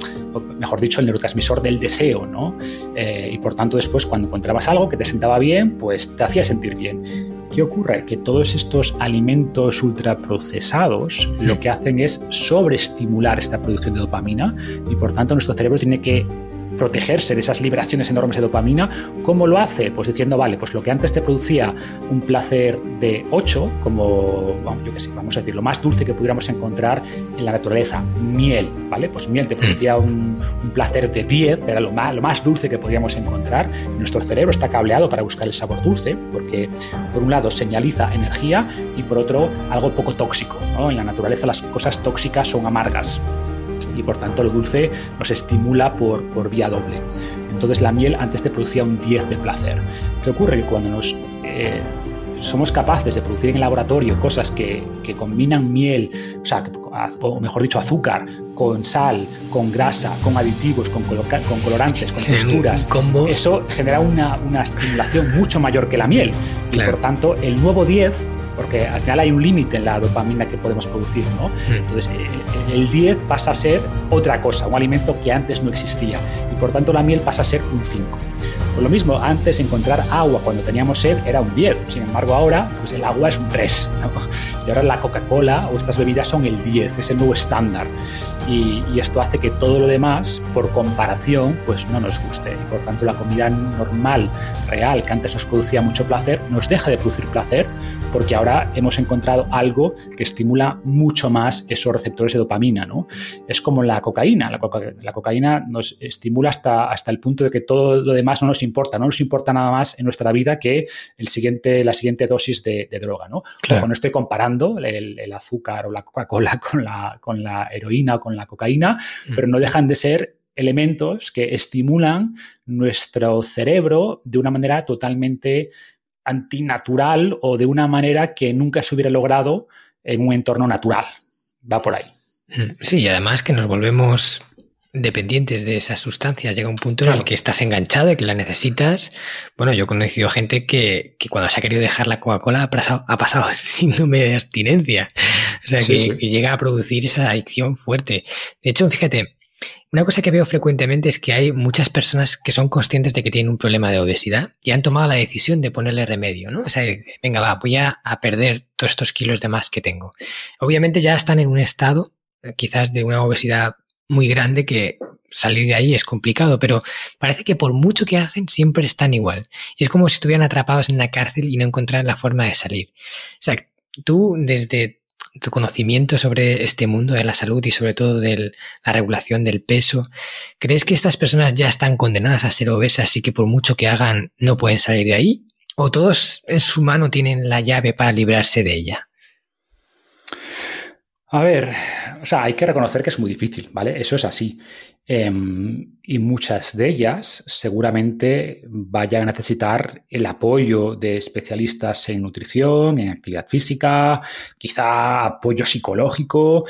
S2: mejor dicho, el neurotransmisor del deseo, ¿no? y por tanto después cuando encontrabas algo que te sentaba bien, pues te hacía sentir bien. ¿Qué ocurre? Que todos estos alimentos ultraprocesados lo mm. que hacen es sobreestimular esta producción de dopamina y por tanto nuestro cerebro tiene que protegerse de esas liberaciones enormes de dopamina. ¿Cómo lo hace? Pues diciendo, vale, pues lo que antes te producía un placer de 8, como, yo qué sé, vamos a decir, lo más dulce que pudiéramos encontrar en la naturaleza, miel, ¿vale? Pues miel te mm. producía un, placer de 10, era lo más, lo más dulce que podríamos encontrar. Nuestro cerebro está cableado para buscar el sabor dulce, porque por un lado señaliza energía y por otro algo poco tóxico. En la naturaleza las cosas tóxicas son amargas y por tanto lo dulce nos estimula por, por vía doble. Entonces la miel antes te producía un 10 de placer. ¿Qué ocurre? Que cuando nos... Eh, somos capaces de producir en el laboratorio cosas que, que combinan miel, o, sea, o mejor dicho, azúcar, con sal, con grasa, con aditivos, con, con colorantes, con texturas, eso genera una, una, estimulación mucho mayor que la miel. Y por tanto, el nuevo 10 porque al final hay un límite en la dopamina que podemos producir, ¿no? Mm. Entonces, eh, el 10 pasa a ser otra cosa, un alimento que antes no existía, y por tanto la miel pasa a ser un 5. Por lo mismo, antes encontrar agua cuando teníamos sed era un 10, sin embargo ahora pues el agua es un 3, y ahora la Coca-Cola o estas bebidas son el 10, es el nuevo estándar. Y, esto hace que todo lo demás, por comparación, pues no nos guste. Y por tanto la comida normal, real, que antes nos producía mucho placer, nos deja de producir placer porque ahora hemos encontrado algo que estimula mucho más esos receptores de dopamina. ¿no? Es como la cocaína. La, cocaína nos estimula hasta, hasta el punto de que todo lo demás no nos importa. No nos importa nada más en nuestra vida que el siguiente, la siguiente dosis de, droga. ¿no? no estoy comparando el, el azúcar o la Coca-Cola *laughs* con la, con la heroína o con la cocaína, mm. pero no dejan de ser elementos que estimulan nuestro cerebro de una manera totalmente antinatural o de una manera que nunca se hubiera logrado en un entorno natural. Va por ahí.
S1: Sí, y además que nos volvemos dependientes de esas sustancias. Llega un punto en el que estás enganchado y que la necesitas. Bueno, yo he conocido gente que, cuando se ha querido dejar la Coca-Cola ha pasado, ha pasado *laughs* síndrome de abstinencia. O sea, que, llega a producir esa adicción fuerte. De hecho, fíjate, una cosa que veo frecuentemente es que hay muchas personas que son conscientes de que tienen un problema de obesidad y han tomado la decisión de ponerle remedio, ¿no? O sea, venga, va, voy a, a perder todos estos kilos de más que tengo. Obviamente ya están en un estado eh, quizás de una obesidad muy grande que salir de ahí es complicado, pero parece que por mucho que hacen siempre están igual. Y es como si estuvieran atrapados en la cárcel y no encontraran la forma de salir. O sea, tú desde tu conocimiento sobre este mundo de la salud y sobre todo de la regulación del peso, ¿crees que estas personas ya están condenadas a ser obesas y que por mucho que hagan no pueden salir de ahí? ¿O todos en su mano tienen la llave para librarse de ella?
S2: A ver, o sea, hay que reconocer que es muy difícil, ¿vale? Eso es así. Em, y muchas de ellas seguramente vayan a necesitar el apoyo de especialistas en nutrición, en actividad física, quizá apoyo psicológico,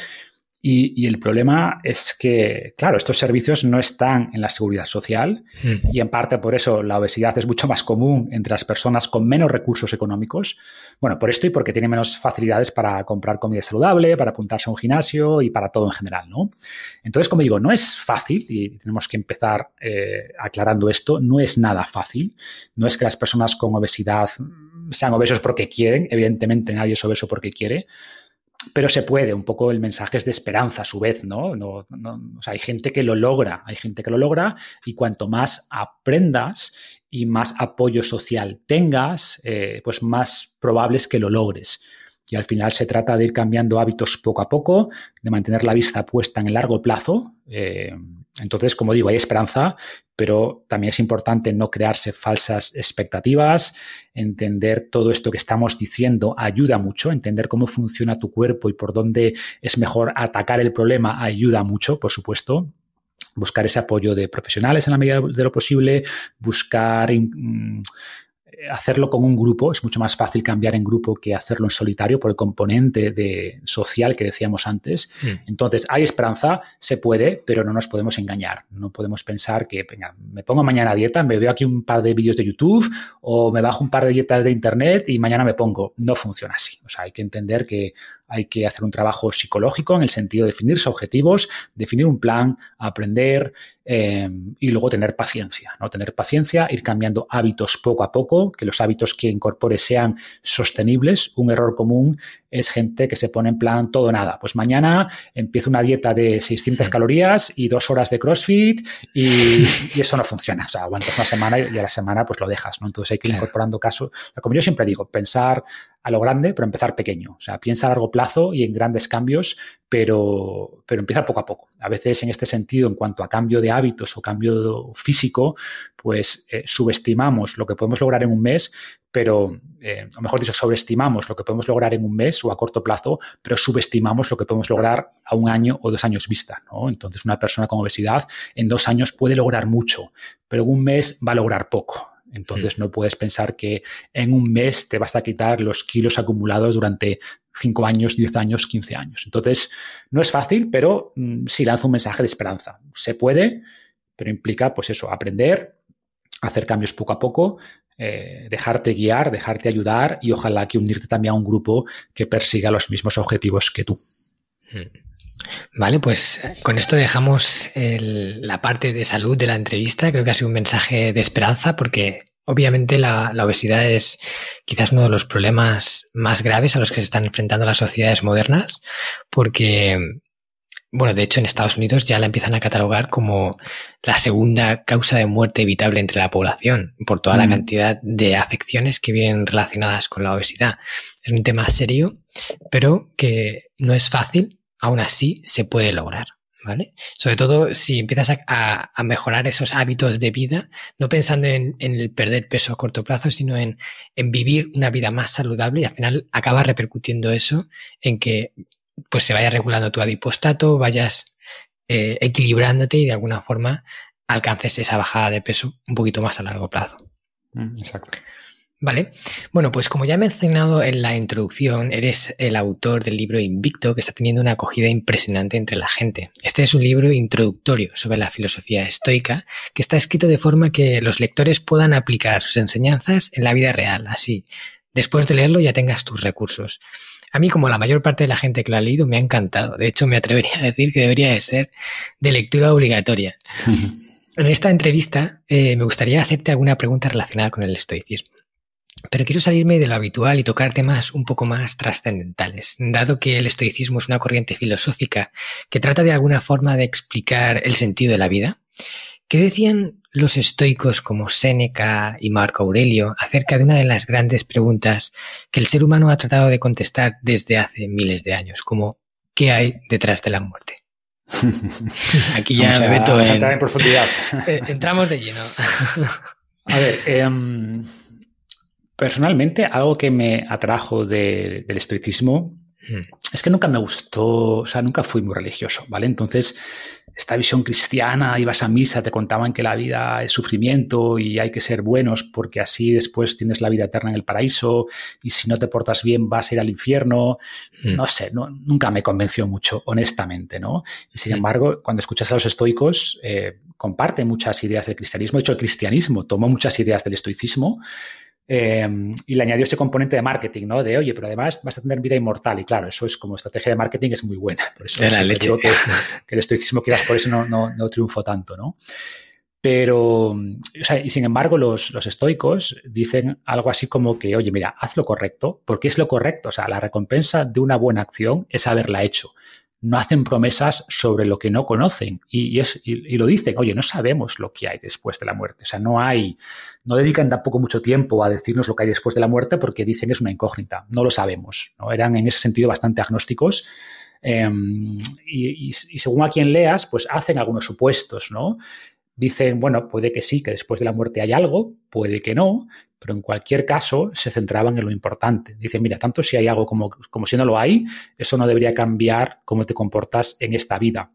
S2: y, el problema es que, claro, estos servicios no están en la seguridad social mm. y en parte por eso la obesidad es mucho más común entre las personas con menos recursos económicos. Bueno, por esto y porque tienen menos facilidades para comprar comida saludable, para apuntarse a un gimnasio y para todo en general, ¿no? Entonces, como digo, no es fácil y tenemos que empezar eh, aclarando esto, no es nada fácil. No es que las personas con obesidad sean obesos porque quieren, evidentemente nadie es obeso porque quiere, pero se puede, un poco el mensaje es de esperanza a su vez, ¿no? no, o sea, hay gente que lo logra, hay gente que lo logra y cuanto más aprendas y más apoyo social tengas, eh, pues más probable es que lo logres. Y al final se trata de ir cambiando hábitos poco a poco, de mantener la vista puesta en el largo plazo. Eh, entonces, como digo, hay esperanza, pero también es importante no crearse falsas expectativas, entender todo esto que estamos diciendo ayuda mucho, entender cómo funciona tu cuerpo y por dónde es mejor atacar el problema ayuda mucho, por supuesto. Buscar ese apoyo de profesionales en la medida de lo posible, buscar mm, hacerlo con un grupo, es mucho más fácil cambiar en grupo que hacerlo en solitario por el componente de social que decíamos antes. Mm. Entonces, hay esperanza, se puede, pero no nos podemos engañar. No podemos pensar que, venga, me pongo mañana a dieta, me veo aquí un par de vídeos de YouTube o me bajo un par de dietas de Internet y mañana me pongo. No funciona así. O sea, hay que entender que hay que hacer un trabajo psicológico en el sentido de definirse objetivos, definir un plan, aprender eh, y luego tener paciencia, ¿no? Tener paciencia, ir cambiando hábitos poco a poco, que los hábitos que incorpore sean sostenibles. Un error común es gente que se pone en plan todo nada. Pues mañana empiezo una dieta de 600 calorías y dos horas de CrossFit y, eso no funciona. O sea, aguantas una semana y a la semana pues lo dejas, ¿no? Entonces hay que ir incorporando casos. Como yo siempre digo, pensar a lo grande, pero empezar pequeño. O sea, piensa a largo plazo y en grandes cambios, pero, pero empieza poco a poco. A veces en este sentido, en cuanto a cambio de hábitos o cambio físico, pues eh, subestimamos lo que podemos lograr en un mes, pero, eh, o mejor dicho, sobreestimamos lo que podemos lograr en un mes o a corto plazo, pero subestimamos lo que podemos lograr a un año o dos años vista. ¿no? Entonces, una persona con obesidad en dos años puede lograr mucho, pero en un mes va a lograr poco. Entonces no puedes pensar que en un mes te vas a quitar los kilos acumulados durante 5 años, 10 años, 15 años. Entonces no es fácil, pero mm, sí lanza un mensaje de esperanza. Se puede, pero implica pues eso, aprender, hacer cambios poco a poco, eh, dejarte guiar, dejarte ayudar y ojalá que unirte también a un grupo que persiga los mismos objetivos que tú.
S1: Vale, pues con esto dejamos la parte de salud de la entrevista. Creo que ha sido un mensaje de esperanza porque obviamente la, obesidad es quizás uno de los problemas más graves a los que se están enfrentando las sociedades modernas porque, bueno, de hecho en Estados Unidos ya la empiezan a catalogar como la segunda causa de muerte evitable entre la población por toda la mm. cantidad de afecciones que vienen relacionadas con la obesidad. Es un tema serio, pero que no es fácil aún así se puede lograr. ¿Vale? Sobre todo si empiezas a, mejorar esos hábitos de vida, no pensando en, el perder peso a corto plazo, sino en, vivir una vida más saludable y al final acaba repercutiendo eso en que pues se vaya regulando tu adipostato, vayas eh, equilibrándote y de alguna forma alcances esa bajada de peso un poquito más a largo plazo.
S2: Mm, exacto.
S1: Vale. Bueno, pues como ya he mencionado en la introducción, eres el autor del libro Invicto, que está teniendo una acogida impresionante entre la gente. Este es un libro introductorio sobre la filosofía estoica, que está escrito de forma que los lectores puedan aplicar sus enseñanzas en la vida real, así. Después de leerlo ya tengas tus recursos. A mí, como la mayor parte de la gente que lo ha leído, me ha encantado. De hecho, me atrevería a decir que debería de ser de lectura obligatoria. *laughs* en esta entrevista eh, me gustaría hacerte alguna pregunta relacionada con el estoicismo. Pero quiero salirme de lo habitual y tocar temas un poco más trascendentales, dado que el estoicismo es una corriente filosófica que trata de alguna forma de explicar el sentido de la vida. ¿Qué decían los estoicos como Séneca y Marco Aurelio acerca de una de las grandes preguntas que el ser humano ha tratado de contestar desde hace miles de años, como ¿qué hay detrás de la muerte? *laughs*
S2: Aquí ya me meto en, en profundidad. *laughs*
S1: Eh, entramos de lleno.
S2: A ver, eh, Personalmente, algo que me atrajo del estoicismo hmm. es que nunca me gustó, o sea, nunca fui muy religioso, ¿vale? Entonces, esta visión cristiana, ibas a misa, te contaban que la vida es sufrimiento y hay que ser buenos porque así después tienes la vida eterna en el paraíso y si no te portas bien vas a ir al infierno. Hmm. No sé, no, nunca me convenció mucho, honestamente, ¿no? Y sin hmm. embargo, cuando escuchas a los estoicos, eh, comparte muchas ideas del cristianismo. De hecho, el cristianismo tomó muchas ideas del estoicismo Em, y le añadió ese componente de marketing, ¿no? De, oye, pero además vas a tener vida inmortal. Y claro, eso es como estrategia de marketing, es muy buena. Por eso
S1: Digo
S2: que, el estoicismo quizás por eso no, no, no triunfó tanto, ¿no? Pero, o sea, y sin embargo, los, los, estoicos dicen algo así como que, oye, mira, haz lo correcto, porque es lo correcto. O sea, la recompensa de una buena acción es haberla hecho no hacen promesas sobre lo que no conocen y, es, y, lo dicen, oye, no sabemos lo que hay después de la muerte. O sea, no hay, no dedican tampoco mucho tiempo a decirnos lo que hay después de la muerte porque dicen que es una incógnita, no lo sabemos. ¿no? Eran en ese sentido bastante agnósticos. Em, y, y, según a quien leas, pues hacen algunos supuestos, ¿no? Dicen, bueno, puede que sí, que después de la muerte hay algo, puede que no, pero en cualquier caso se centraban en lo importante. Dicen, mira, tanto si hay algo como, como si no lo hay, eso no debería cambiar cómo te comportas en esta vida.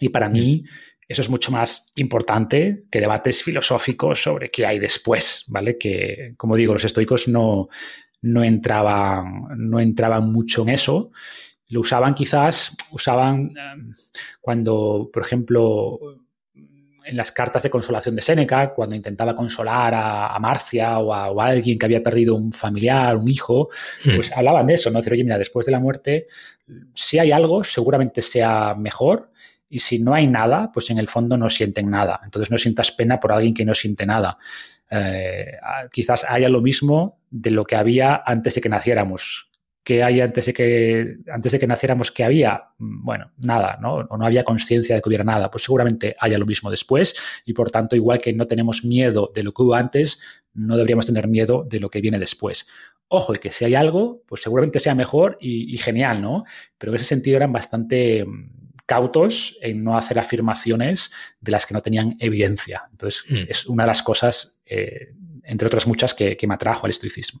S2: Y para mí eso es mucho más importante que debates filosóficos sobre qué hay después, ¿vale? Que, como digo, los estoicos no, no, entraban, no entraban mucho en eso. Lo usaban quizás, usaban eh, cuando, por ejemplo, en las cartas de consolación de Séneca, cuando intentaba consolar a, Marcia o a, alguien que había perdido un familiar, un hijo, hmm. pues hablaban de eso, ¿no? Decir, oye, mira, después de la muerte, si hay algo, seguramente sea mejor, y si no hay nada, pues en el fondo no sienten nada. Entonces no sientas pena por alguien que no siente nada. Eh, quizás haya lo mismo de lo que había antes de que naciéramos que hay antes de que, antes de que naciéramos que había, mm, bueno, nada, ¿no? O no había conciencia de que hubiera nada, pues seguramente haya lo mismo después y por tanto, igual que no tenemos miedo de lo que hubo antes, no deberíamos tener miedo de lo que viene después. Ojo, y que si hay algo, pues seguramente sea mejor y, genial, ¿no? Pero en ese sentido eran bastante mm, cautos en no hacer afirmaciones de las que no tenían evidencia. Entonces, mm. es una de las cosas, eh, entre otras muchas, que, me atrajo al estoicismo.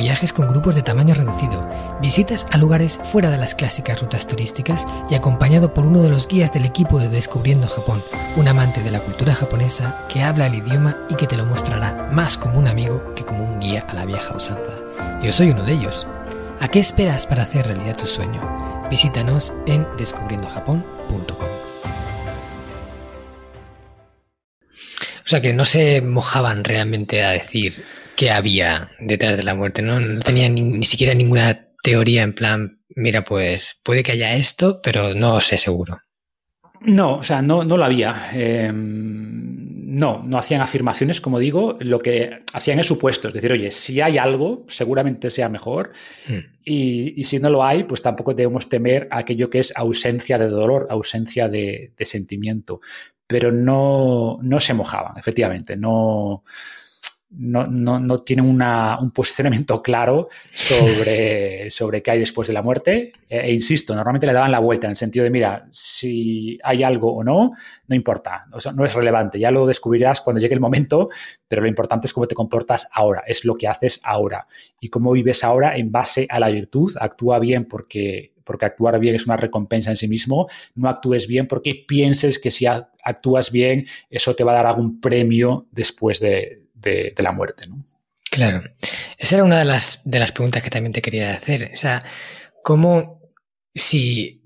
S1: viajes con grupos de tamaño reducido, visitas a lugares fuera de las clásicas rutas turísticas y acompañado por uno de los guías del equipo de Descubriendo Japón, un amante de la cultura japonesa que habla el idioma y que te lo mostrará más como un amigo que como un guía a la vieja usanza. Yo soy uno de ellos. ¿A qué esperas para hacer realidad tu sueño? Visítanos en descubriendojapón.com. O sea que no se mojaban realmente a decir qué había detrás de la muerte, ¿no? No tenía ni, siquiera ninguna teoría en plan, mira, pues puede que haya esto, pero no sé seguro.
S2: No, o sea, no, no lo había. Em, no, no hacían afirmaciones, como digo, lo que hacían es supuestos, es decir, oye, si hay algo, seguramente sea mejor, hmm. y, si no lo hay, pues tampoco debemos temer aquello que es ausencia de dolor, ausencia de, de sentimiento, pero no, no se mojaban, efectivamente, no no, no, no tienen un posicionamiento claro sobre, *laughs* sobre qué hay después de la muerte. E, e, insisto, normalmente le daban la vuelta en el sentido de, mira, si hay algo o no, no importa, no es relevante, ya lo descubrirás cuando llegue el momento, pero lo importante es cómo te comportas ahora, es lo que haces ahora y cómo vives ahora en base a la virtud. Actúa bien porque porque actuar bien es una recompensa en sí mismo, no actúes bien porque pienses que si actúas bien eso te va a dar algún premio después de, de, la muerte. ¿no?
S1: Claro. Esa era una de las, de las preguntas que también te quería hacer. O sea, ¿cómo si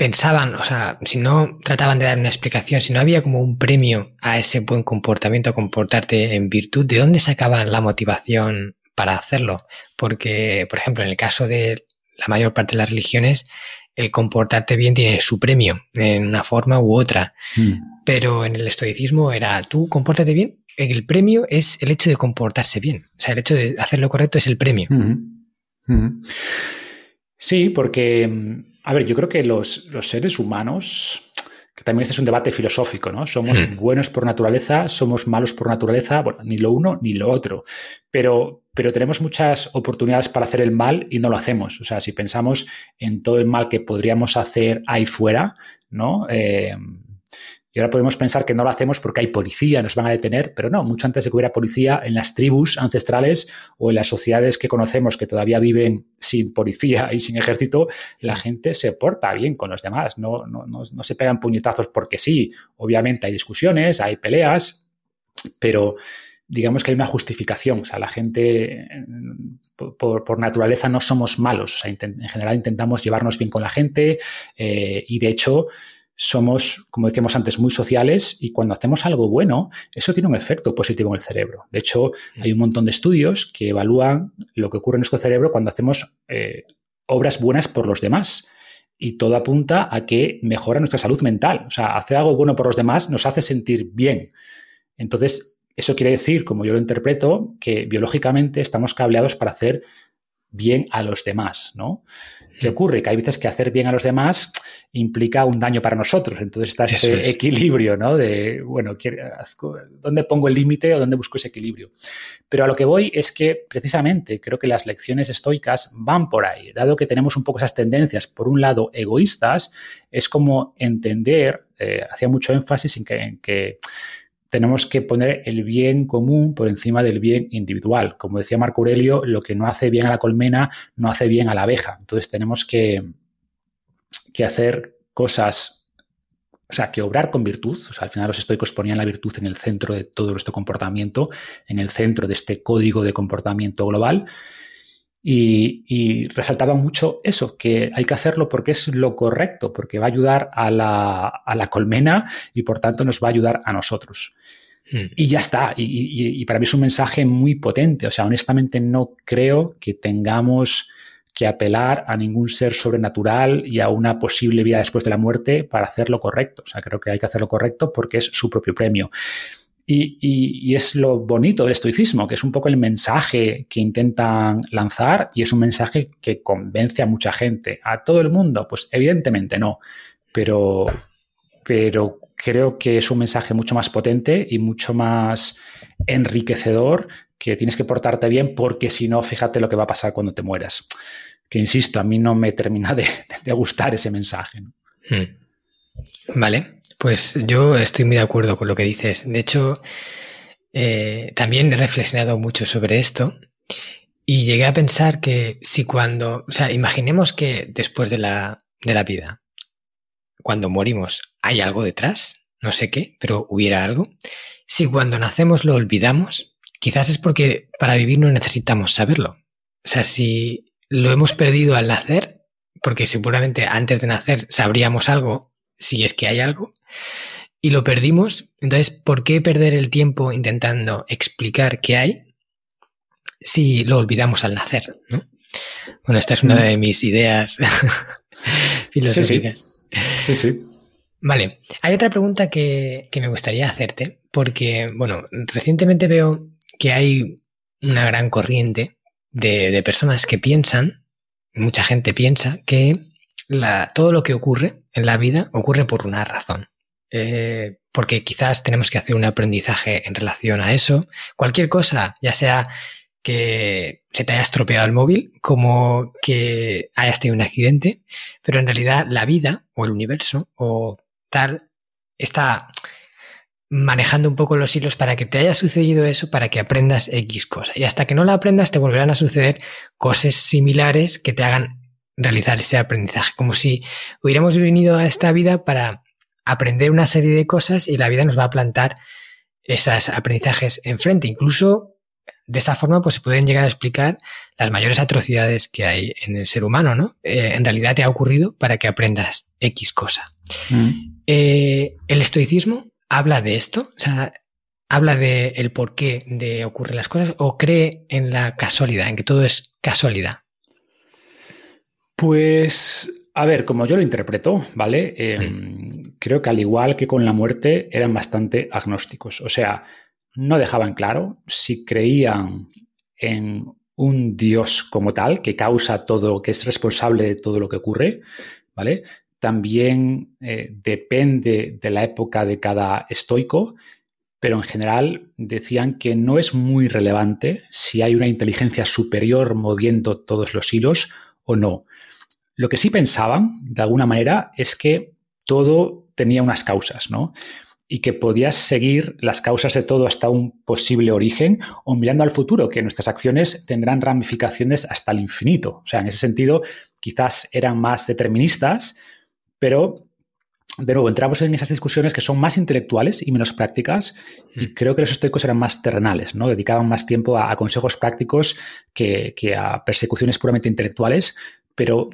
S1: pensaban, o sea, si no trataban de dar una explicación, si no había como un premio a ese buen comportamiento, a comportarte en virtud, ¿de dónde sacaban la motivación para hacerlo? Porque, por ejemplo, en el caso de la mayor parte de las religiones, el comportarte bien tiene su premio en una forma u otra. Mm. Pero en el estoicismo era tú compórtate bien, el premio es el hecho de comportarse bien. O sea, el hecho de hacer lo correcto es el premio.
S2: Sí, porque, a ver, yo creo que los, seres humanos, que también este es un debate filosófico, ¿no? Somos buenos por naturaleza, somos malos por naturaleza, bueno, ni lo uno ni lo otro. Pero pero tenemos muchas oportunidades para hacer el mal y no lo hacemos. O sea, si pensamos en todo el mal que podríamos hacer ahí fuera, ¿no? Eh, y ahora podemos pensar que no lo hacemos porque hay policía, nos van a detener, pero no, mucho antes de que hubiera policía, en las tribus ancestrales o en las sociedades que conocemos que todavía viven sin policía y sin ejército, la gente se porta bien con los demás, no, no, no, no se pegan puñetazos porque sí. Obviamente hay discusiones, hay peleas, pero digamos que hay una justificación. O sea, la gente por, naturaleza no somos malos. en general intentamos llevarnos bien con la gente eh, y de hecho somos, como decíamos antes, muy sociales y cuando hacemos algo bueno, eso tiene un efecto positivo en el cerebro. De hecho, mm. hay un montón de estudios que evalúan lo que ocurre en nuestro cerebro cuando hacemos eh, obras buenas por los demás. Y todo apunta a que mejora nuestra salud mental. O sea, hacer algo bueno por los demás nos hace sentir bien. Entonces, eso quiere decir, como yo lo interpreto, que biológicamente estamos cableados para hacer bien a los demás, ¿no? ¿Qué ocurre? Que hay veces que hacer bien a los demás implica un daño para nosotros. Entonces está este equilibrio, ¿no? De, bueno, ¿dónde pongo el límite o dónde busco ese equilibrio? Pero a lo que voy es que precisamente creo que las lecciones estoicas van por ahí. Dado que tenemos un poco esas tendencias, por un lado, egoístas, es como entender, eh, hacía mucho énfasis en que tenemos que poner el bien común por encima del bien individual. Como decía Marco Aurelio, lo que no hace bien a la colmena no hace bien a la abeja. Entonces tenemos que, que hacer cosas, o sea, que obrar con virtud. O sea, al final los estoicos ponían la virtud en el centro de todo nuestro comportamiento, en el centro de este código de comportamiento global. Y, resaltaba mucho eso, que hay que hacerlo porque es lo correcto, porque va a ayudar a la, colmena y por tanto nos va a ayudar a nosotros. Hmm. Y ya está. Y, para mí es un mensaje muy potente. O sea, honestamente no creo que tengamos que apelar a ningún ser sobrenatural y a una posible vida después de la muerte para hacer lo correcto. O sea, creo que hay que hacer lo correcto porque es su propio premio. Y, es lo bonito del estoicismo, que es un poco el mensaje que intentan lanzar y es un mensaje que convence a mucha gente. ¿A todo el mundo? Pues evidentemente no, pero, pero creo que es un mensaje mucho más potente y mucho más enriquecedor que tienes que portarte bien porque si no, fíjate lo que va a pasar cuando te mueras. Que insisto, a mí no me termina de, gustar ese mensaje.
S1: Hmm. Vale. Pues yo estoy muy de acuerdo con lo que dices. De hecho, eh, también he reflexionado mucho sobre esto y llegué a pensar que si cuando, o sea, imaginemos que después de la, de la vida, cuando morimos, hay algo detrás, no sé qué, pero hubiera algo. Si cuando nacemos lo olvidamos, quizás es porque para vivir no necesitamos saberlo. O sea, si lo hemos perdido al nacer, porque seguramente antes de nacer sabríamos algo si es que hay algo, y lo perdimos. Entonces, ¿por qué perder el tiempo intentando explicar qué hay si lo olvidamos al nacer? Bueno, esta es una mm. de mis ideas *laughs* filosóficas.
S2: Sí, sí.
S1: Vale, hay otra pregunta que, me gustaría hacerte, porque, bueno, recientemente veo que hay una gran corriente de, de personas que piensan, mucha gente piensa, que todo lo que ocurre en la vida ocurre por una razón. Eh, porque quizás tenemos que hacer un aprendizaje en relación a eso. Cualquier cosa, ya sea que se te haya estropeado el móvil, como que hayas tenido un accidente, pero en realidad la vida o el universo o tal está manejando un poco los hilos para que te haya sucedido eso, para que aprendas X cosa. Y hasta que no la aprendas te volverán a suceder cosas similares que te hagan realizar ese aprendizaje, como si hubiéramos venido a esta vida para aprender una serie de cosas y la vida nos va a plantar esos aprendizajes enfrente. Incluso de esa forma pues se pueden llegar a explicar las mayores atrocidades que hay en el ser humano, ¿no? Eh, en realidad te ha ocurrido para que aprendas X cosa. Mm. Eh, el estoicismo habla de esto, o sea, habla de el porqué de ocurrir las cosas o cree en la casualidad, en que todo es casualidad.
S2: Pues, a ver, como yo lo interpreto, ¿vale? Em, creo que al igual que con la muerte eran bastante agnósticos, o sea, no dejaban claro si creían en un Dios como tal, que causa todo, que es responsable de todo lo que ocurre, ¿vale? También eh, depende de la época de cada estoico, pero en general decían que no es muy relevante si hay una inteligencia superior moviendo todos los hilos o no. Lo que sí pensaban, de alguna manera, es que todo tenía unas causas, ¿no? y que podías seguir las causas de todo hasta un posible origen o mirando al futuro, que nuestras acciones tendrán ramificaciones hasta el infinito. O sea, en ese sentido, quizás eran más deterministas, pero de nuevo, entramos en esas discusiones que son más intelectuales y menos prácticas, y mm. creo que los estoicos eran más terrenales, ¿no? Dedicaban más tiempo a, consejos prácticos que, que, a persecuciones puramente intelectuales, pero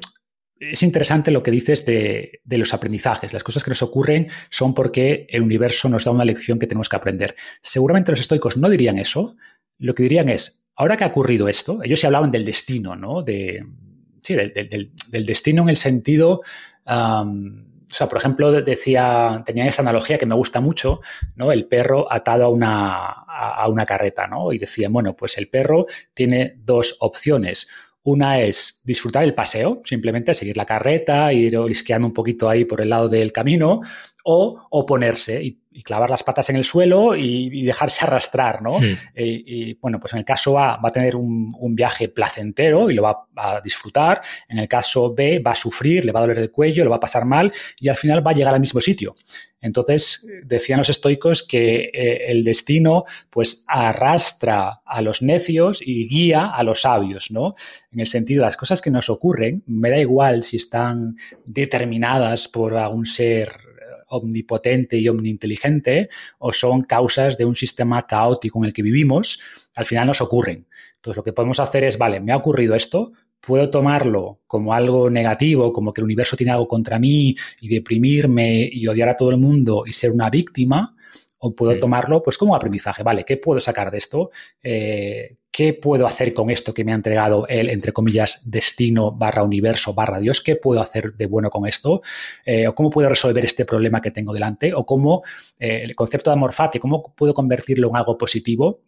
S2: es interesante lo que dices de, los aprendizajes. Las cosas que nos ocurren son porque el universo nos da una lección que tenemos que aprender. Seguramente los estoicos no dirían eso. Lo que dirían es, ahora que ha ocurrido esto, ellos se hablaban del destino, ¿no? Sí, del, destino en el sentido... o sea, por ejemplo, decía, tenía esa analogía que me gusta mucho, ¿no? El perro atado a una, a una carreta, ¿no? Y decía, bueno, pues el perro tiene dos opciones una es disfrutar el paseo, simplemente seguir la carreta, ir olisqueando un poquito ahí por el lado del camino, o oponerse y, clavar las patas en el suelo y, dejarse arrastrar, ¿no? Hmm. Y, bueno, pues en el caso A va a tener un, viaje placentero y lo va a disfrutar. En el caso B va a sufrir, le va a doler el cuello, lo va a pasar mal y al final va a llegar al mismo sitio. Entonces, decían los estoicos que eh, el destino pues arrastra a los necios y guía a los sabios, ¿no? En el sentido, las cosas que nos ocurren, me da igual si están determinadas por algún ser omnipotente y omniinteligente o son causas de un sistema caótico en el que vivimos, al final nos ocurren. Entonces lo que podemos hacer es, vale, me ha ocurrido esto, puedo tomarlo como algo negativo, como que el universo tiene algo contra mí y deprimirme y odiar a todo el mundo y ser una víctima, o puedo tomarlo pues como aprendizaje, ¿vale? ¿Qué puedo sacar de esto? Eh, ¿Qué puedo hacer con esto que me ha entregado el, entre comillas, destino barra universo barra Dios? ¿Qué puedo hacer de bueno con esto? Eh, ¿O cómo puedo resolver este problema que tengo delante? ¿O cómo eh, el concepto de amor fati, cómo puedo convertirlo en algo positivo?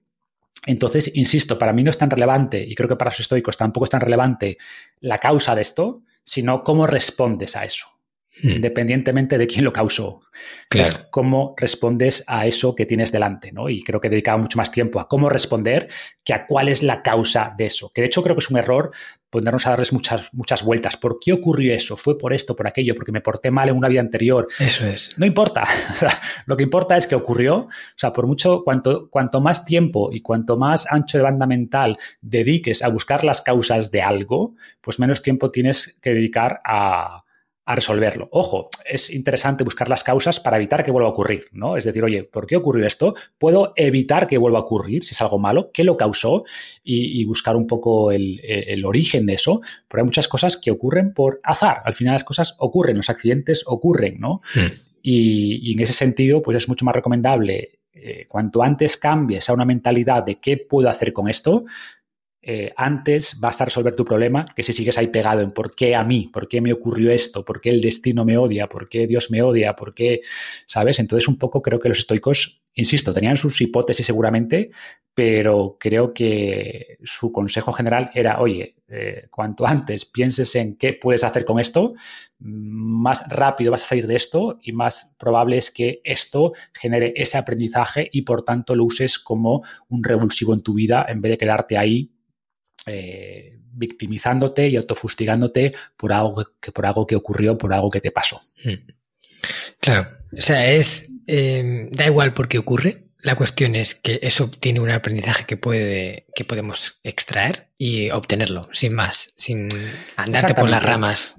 S2: Entonces, insisto, para mí no es tan relevante, y creo que para los estoicos tampoco es tan relevante la causa de esto, sino cómo respondes a eso. Hmm. independientemente de quién lo causó. Es cómo respondes a eso que tienes delante, ¿no? Y creo que dedicaba mucho más tiempo a cómo responder que a cuál es la causa de eso. Que de hecho creo que es un error ponernos a darles muchas, muchas vueltas. ¿Por qué ocurrió eso? ¿Fue por esto, por aquello? ¿Porque me porté mal en una vida anterior?
S1: Eso es.
S2: No importa. *laughs* lo que importa es que ocurrió. O sea, por mucho, cuanto, cuanto más tiempo y cuanto más ancho de banda mental dediques a buscar las causas de algo, pues menos tiempo tienes que dedicar a a resolverlo. Ojo, es interesante buscar las causas para evitar que vuelva a ocurrir, ¿no? Es decir, oye, ¿por qué ocurrió esto? ¿Puedo evitar que vuelva a ocurrir si es algo malo? ¿Qué lo causó? Y, buscar un poco el, origen de eso. Pero hay muchas cosas que ocurren por azar. Al final las cosas ocurren, los accidentes ocurren, ¿no? Hmm. Y, en ese sentido, pues es mucho más recomendable eh, cuanto antes cambies a una mentalidad de qué puedo hacer con esto, eh, antes vas a resolver tu problema que si sigues ahí pegado en por qué a mí, por qué me ocurrió esto, por qué el destino me odia, por qué Dios me odia, por qué, ¿sabes? Entonces un poco creo que los estoicos, insisto, tenían sus hipótesis seguramente, pero creo que su consejo general era, oye, eh, cuanto antes pienses en qué puedes hacer con esto, más rápido vas a salir de esto y más probable es que esto genere ese aprendizaje y por tanto lo uses como un revulsivo en tu vida en vez de quedarte ahí eh, victimizándote y autofustigándote por algo que, por algo que ocurrió, por algo que te pasó. Hmm.
S1: Claro, o sea, es eh, da igual por qué ocurre. La cuestión es que eso tiene un aprendizaje que puede que podemos extraer y obtenerlo, sin más, sin andarte por las ramas.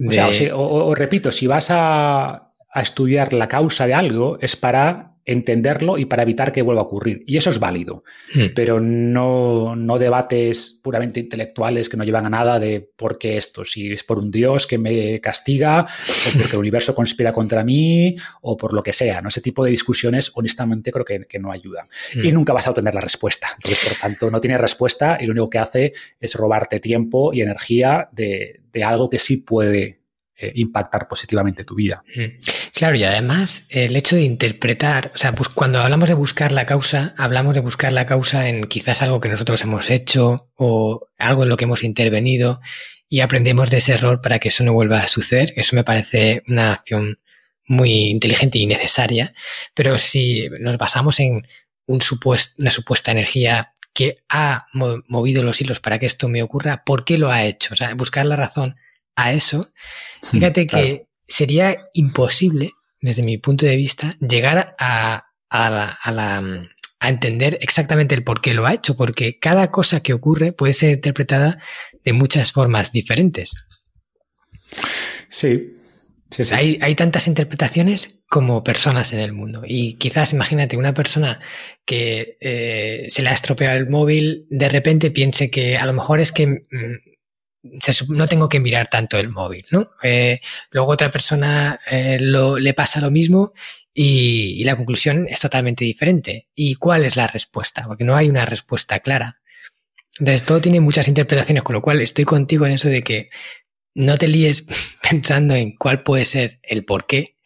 S2: O, repito, si vas a, a estudiar la causa de algo, es para entenderlo y para evitar que vuelva a ocurrir. Y eso es válido, hmm. pero no, no debates puramente intelectuales que no llevan a nada de por qué esto, si es por un Dios que me castiga o *laughs* porque el universo conspira contra mí o por lo que sea. ¿no? Ese tipo de discusiones, honestamente, creo que, no ayudan. Y hmm. nunca vas a obtener la respuesta. Entonces, por tanto, no tiene respuesta y lo único que hace es robarte tiempo y energía de, de algo que sí puede eh, impactar positivamente tu vida. Mm.
S1: Claro, y además el hecho de interpretar, o sea, pues cuando hablamos de buscar la causa, hablamos de buscar la causa en quizás algo que nosotros hemos hecho o algo en lo que hemos intervenido y aprendemos de ese error para que eso no vuelva a suceder. Eso me parece una acción muy inteligente y necesaria, pero si nos basamos en un una supuesta energía que ha movido los hilos para que esto me ocurra, ¿por qué lo ha hecho? O sea, buscar la razón a eso, fíjate que sería imposible, desde mi punto de vista, llegar a, a, entender exactamente el por qué lo ha hecho, porque cada cosa que ocurre puede ser interpretada de muchas formas diferentes.
S2: Sí.
S1: Hay, hay, tantas interpretaciones como personas en el mundo. Y quizás imagínate una persona que eh, se le ha estropeado el móvil, de repente piense que a lo mejor es que mm, no tengo que mirar tanto el móvil, ¿no? Eh, luego otra persona eh, le pasa lo mismo y, la conclusión es totalmente diferente. ¿Y cuál es la respuesta? Porque no hay una respuesta clara. Entonces todo tiene muchas interpretaciones, con lo cual estoy contigo en eso de que no te líes *laughs* pensando en cuál puede ser el por qué,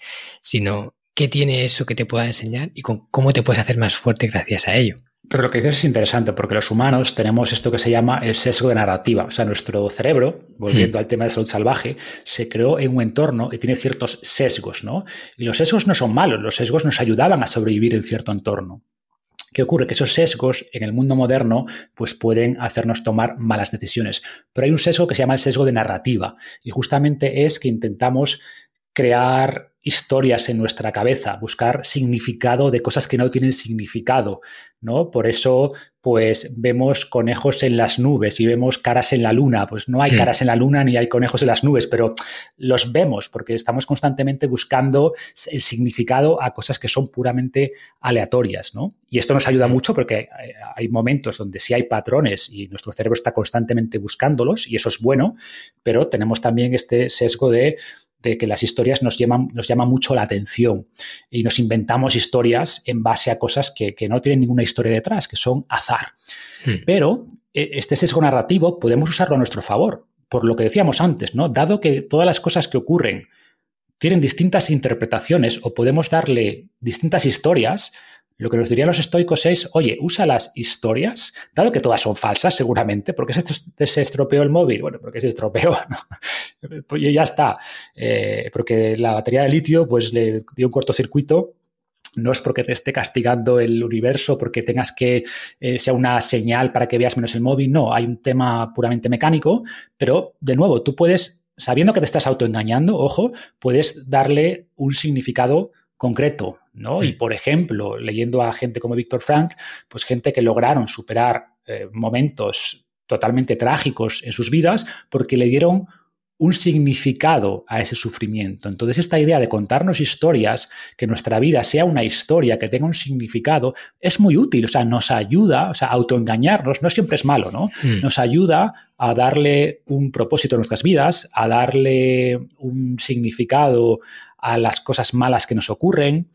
S1: sino qué tiene eso que te pueda enseñar y cómo te puedes hacer más fuerte gracias a ello.
S2: Pero lo que dices es interesante porque los humanos tenemos esto que se llama el sesgo de narrativa. O sea, nuestro cerebro, volviendo hmm. al tema de salud salvaje, se creó en un entorno y tiene ciertos sesgos, ¿no? Y los sesgos no son malos, los sesgos nos ayudaban a sobrevivir en cierto entorno. ¿Qué ocurre? Que esos sesgos en el mundo moderno pues pueden hacernos tomar malas decisiones. Pero hay un sesgo que se llama el sesgo de narrativa y justamente es que intentamos crear historias en nuestra cabeza, buscar significado de cosas que no tienen significado, ¿no? Por eso, pues vemos conejos en las nubes y vemos caras en la luna. Pues no hay mm. caras en la luna ni hay conejos en las nubes, pero los vemos porque estamos constantemente buscando el significado a cosas que son puramente aleatorias, ¿no? Y esto nos ayuda mm. mucho porque hay momentos donde sí hay patrones y nuestro cerebro está constantemente buscándolos y eso es bueno, pero tenemos también este sesgo de de que las historias nos llaman, nos llama mucho la atención y nos inventamos historias en base a cosas que, no tienen ninguna historia detrás, que son azar. Hmm. Pero e, este sesgo narrativo podemos usarlo a nuestro favor, por lo que decíamos antes, ¿no? Dado que todas las cosas que ocurren tienen distintas interpretaciones o podemos darle distintas historias, lo que nos dirían los estoicos es, oye, usa las historias, dado que todas son falsas seguramente, porque se, estropeó el móvil, bueno, porque se estropeó, *laughs* pues ya está, eh, porque la batería de litio pues le dio un cortocircuito. No es porque te esté castigando el universo, porque tengas que eh, sea una señal para que veas menos el móvil, no, hay un tema puramente mecánico, pero de nuevo, tú puedes, sabiendo que te estás autoengañando, ojo, puedes darle un significado concreto, ¿no? Y por ejemplo, leyendo a gente como Víctor Frank, pues gente que lograron superar eh, momentos totalmente trágicos en sus vidas porque le dieron un significado a ese sufrimiento. Entonces, esta idea de contarnos historias, que nuestra vida sea una historia, que tenga un significado, es muy útil. O sea, nos ayuda, o sea, autoengañarnos no siempre es malo, ¿no? Mm. Nos ayuda a darle un propósito a nuestras vidas, a darle un significado a las cosas malas que nos ocurren.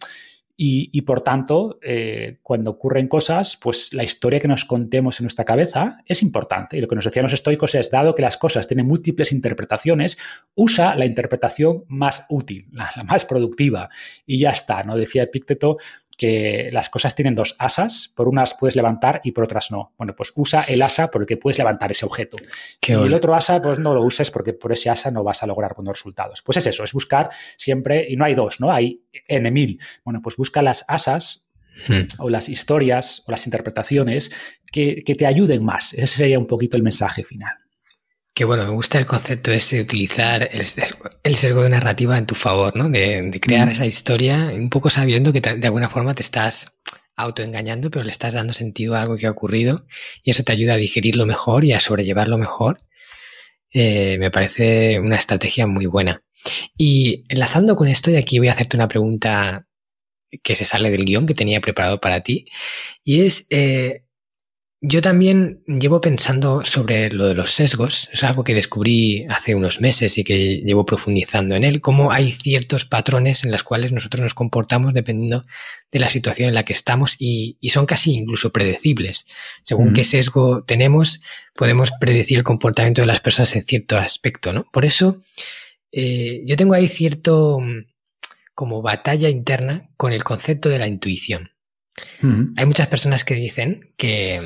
S2: Y, por tanto, eh, cuando ocurren cosas, pues la historia que nos contemos en nuestra cabeza es importante. Y lo que nos decían los estoicos es, dado que las cosas tienen múltiples interpretaciones, usa la interpretación más útil, la, la más productiva. Y ya está, ¿no? Decía Epicteto que las cosas tienen dos asas, por unas puedes levantar y por otras no. Bueno, pues usa el asa por el que puedes levantar ese objeto. y el otro asa, pues no lo uses porque por ese asa no vas a lograr buenos resultados. Pues es eso, es buscar siempre, y no hay dos, ¿no? Hay N mil. Bueno, pues busca las asas hmm. o las historias o las interpretaciones que, que te ayuden más. Ese sería un poquito el mensaje final.
S1: Que bueno, me gusta el concepto ese de utilizar el, sesgo de narrativa en tu favor, ¿no? De, crear mm. esa historia, un poco sabiendo que de alguna forma te estás autoengañando, pero le estás dando sentido a algo que ha ocurrido y eso te ayuda a digerirlo mejor y a sobrellevarlo mejor. Eh, me parece una estrategia muy buena. Y enlazando con esto, y aquí voy a hacerte una pregunta que se sale del guion que tenía preparado para ti. Y es, eh, yo también llevo pensando sobre lo de los sesgos, es algo que descubrí hace unos meses y que llevo profundizando en él, cómo hay ciertos patrones en los cuales nosotros nos comportamos dependiendo de la situación en la que estamos y, son casi incluso predecibles. Según qué sesgo tenemos, podemos predecir el comportamiento de las personas en cierto aspecto, ¿no? Por eso, eh, yo tengo ahí cierto como batalla interna con el concepto de la intuición. Hay muchas personas que dicen que,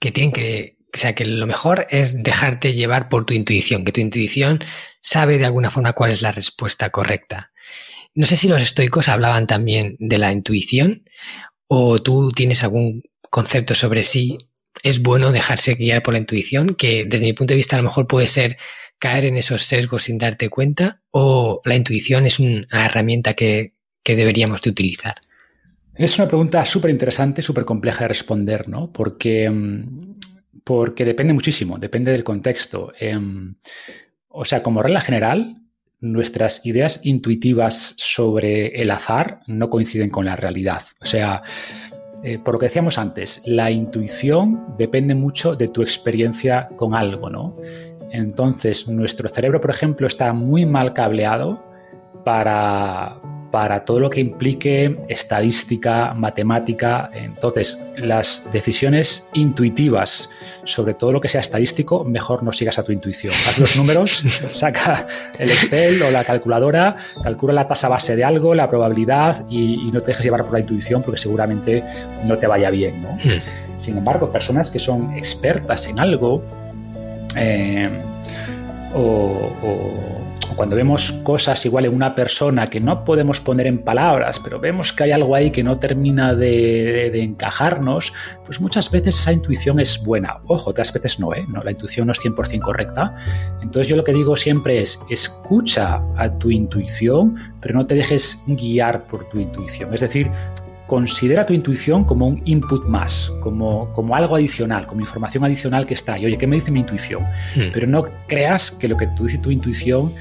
S1: que tienen que, o sea, que lo mejor es dejarte llevar por tu intuición, que tu intuición sabe de alguna forma cuál es la respuesta correcta. No sé si los estoicos hablaban también de la intuición o tú tienes algún concepto sobre si es bueno dejarse guiar por la intuición, que desde mi punto de vista a lo mejor puede ser caer en esos sesgos sin darte cuenta o la intuición es una herramienta que, deberíamos de utilizar?
S2: Es una pregunta súper interesante, súper compleja de responder, ¿no? Porque, mm, porque depende muchísimo, depende del contexto. Em, o sea, como regla general, nuestras ideas intuitivas sobre el azar no coinciden con la realidad. O sea, eh, por lo que decíamos antes, la intuición depende mucho de tu experiencia con algo, ¿no? Entonces, nuestro cerebro, por ejemplo, está muy mal cableado para, para todo lo que implique estadística, matemática. Entonces, las decisiones intuitivas sobre todo lo que sea estadístico, mejor no sigas a tu intuición. Haz los números, *laughs* saca el Excel o la calculadora, calcula la tasa base de algo, la probabilidad y, no te dejes llevar por la intuición porque seguramente no te vaya bien. Hmm. Sin embargo, personas que son expertas en algo, eh, o, cuando vemos cosas igual en una persona que no podemos poner en palabras, pero vemos que hay algo ahí que no termina de, encajarnos, pues muchas veces esa intuición es buena. Ojo, otras veces no, ¿eh? no, la intuición no es 100% correcta. Entonces yo lo que digo siempre es, escucha a tu intuición, pero no te dejes guiar por tu intuición. Es decir, considera tu intuición como un input más, como, como algo adicional, como información adicional que está ahí. Oye, ¿qué me dice mi intuición? Hmm. Pero no creas que lo que tú dice tu intuición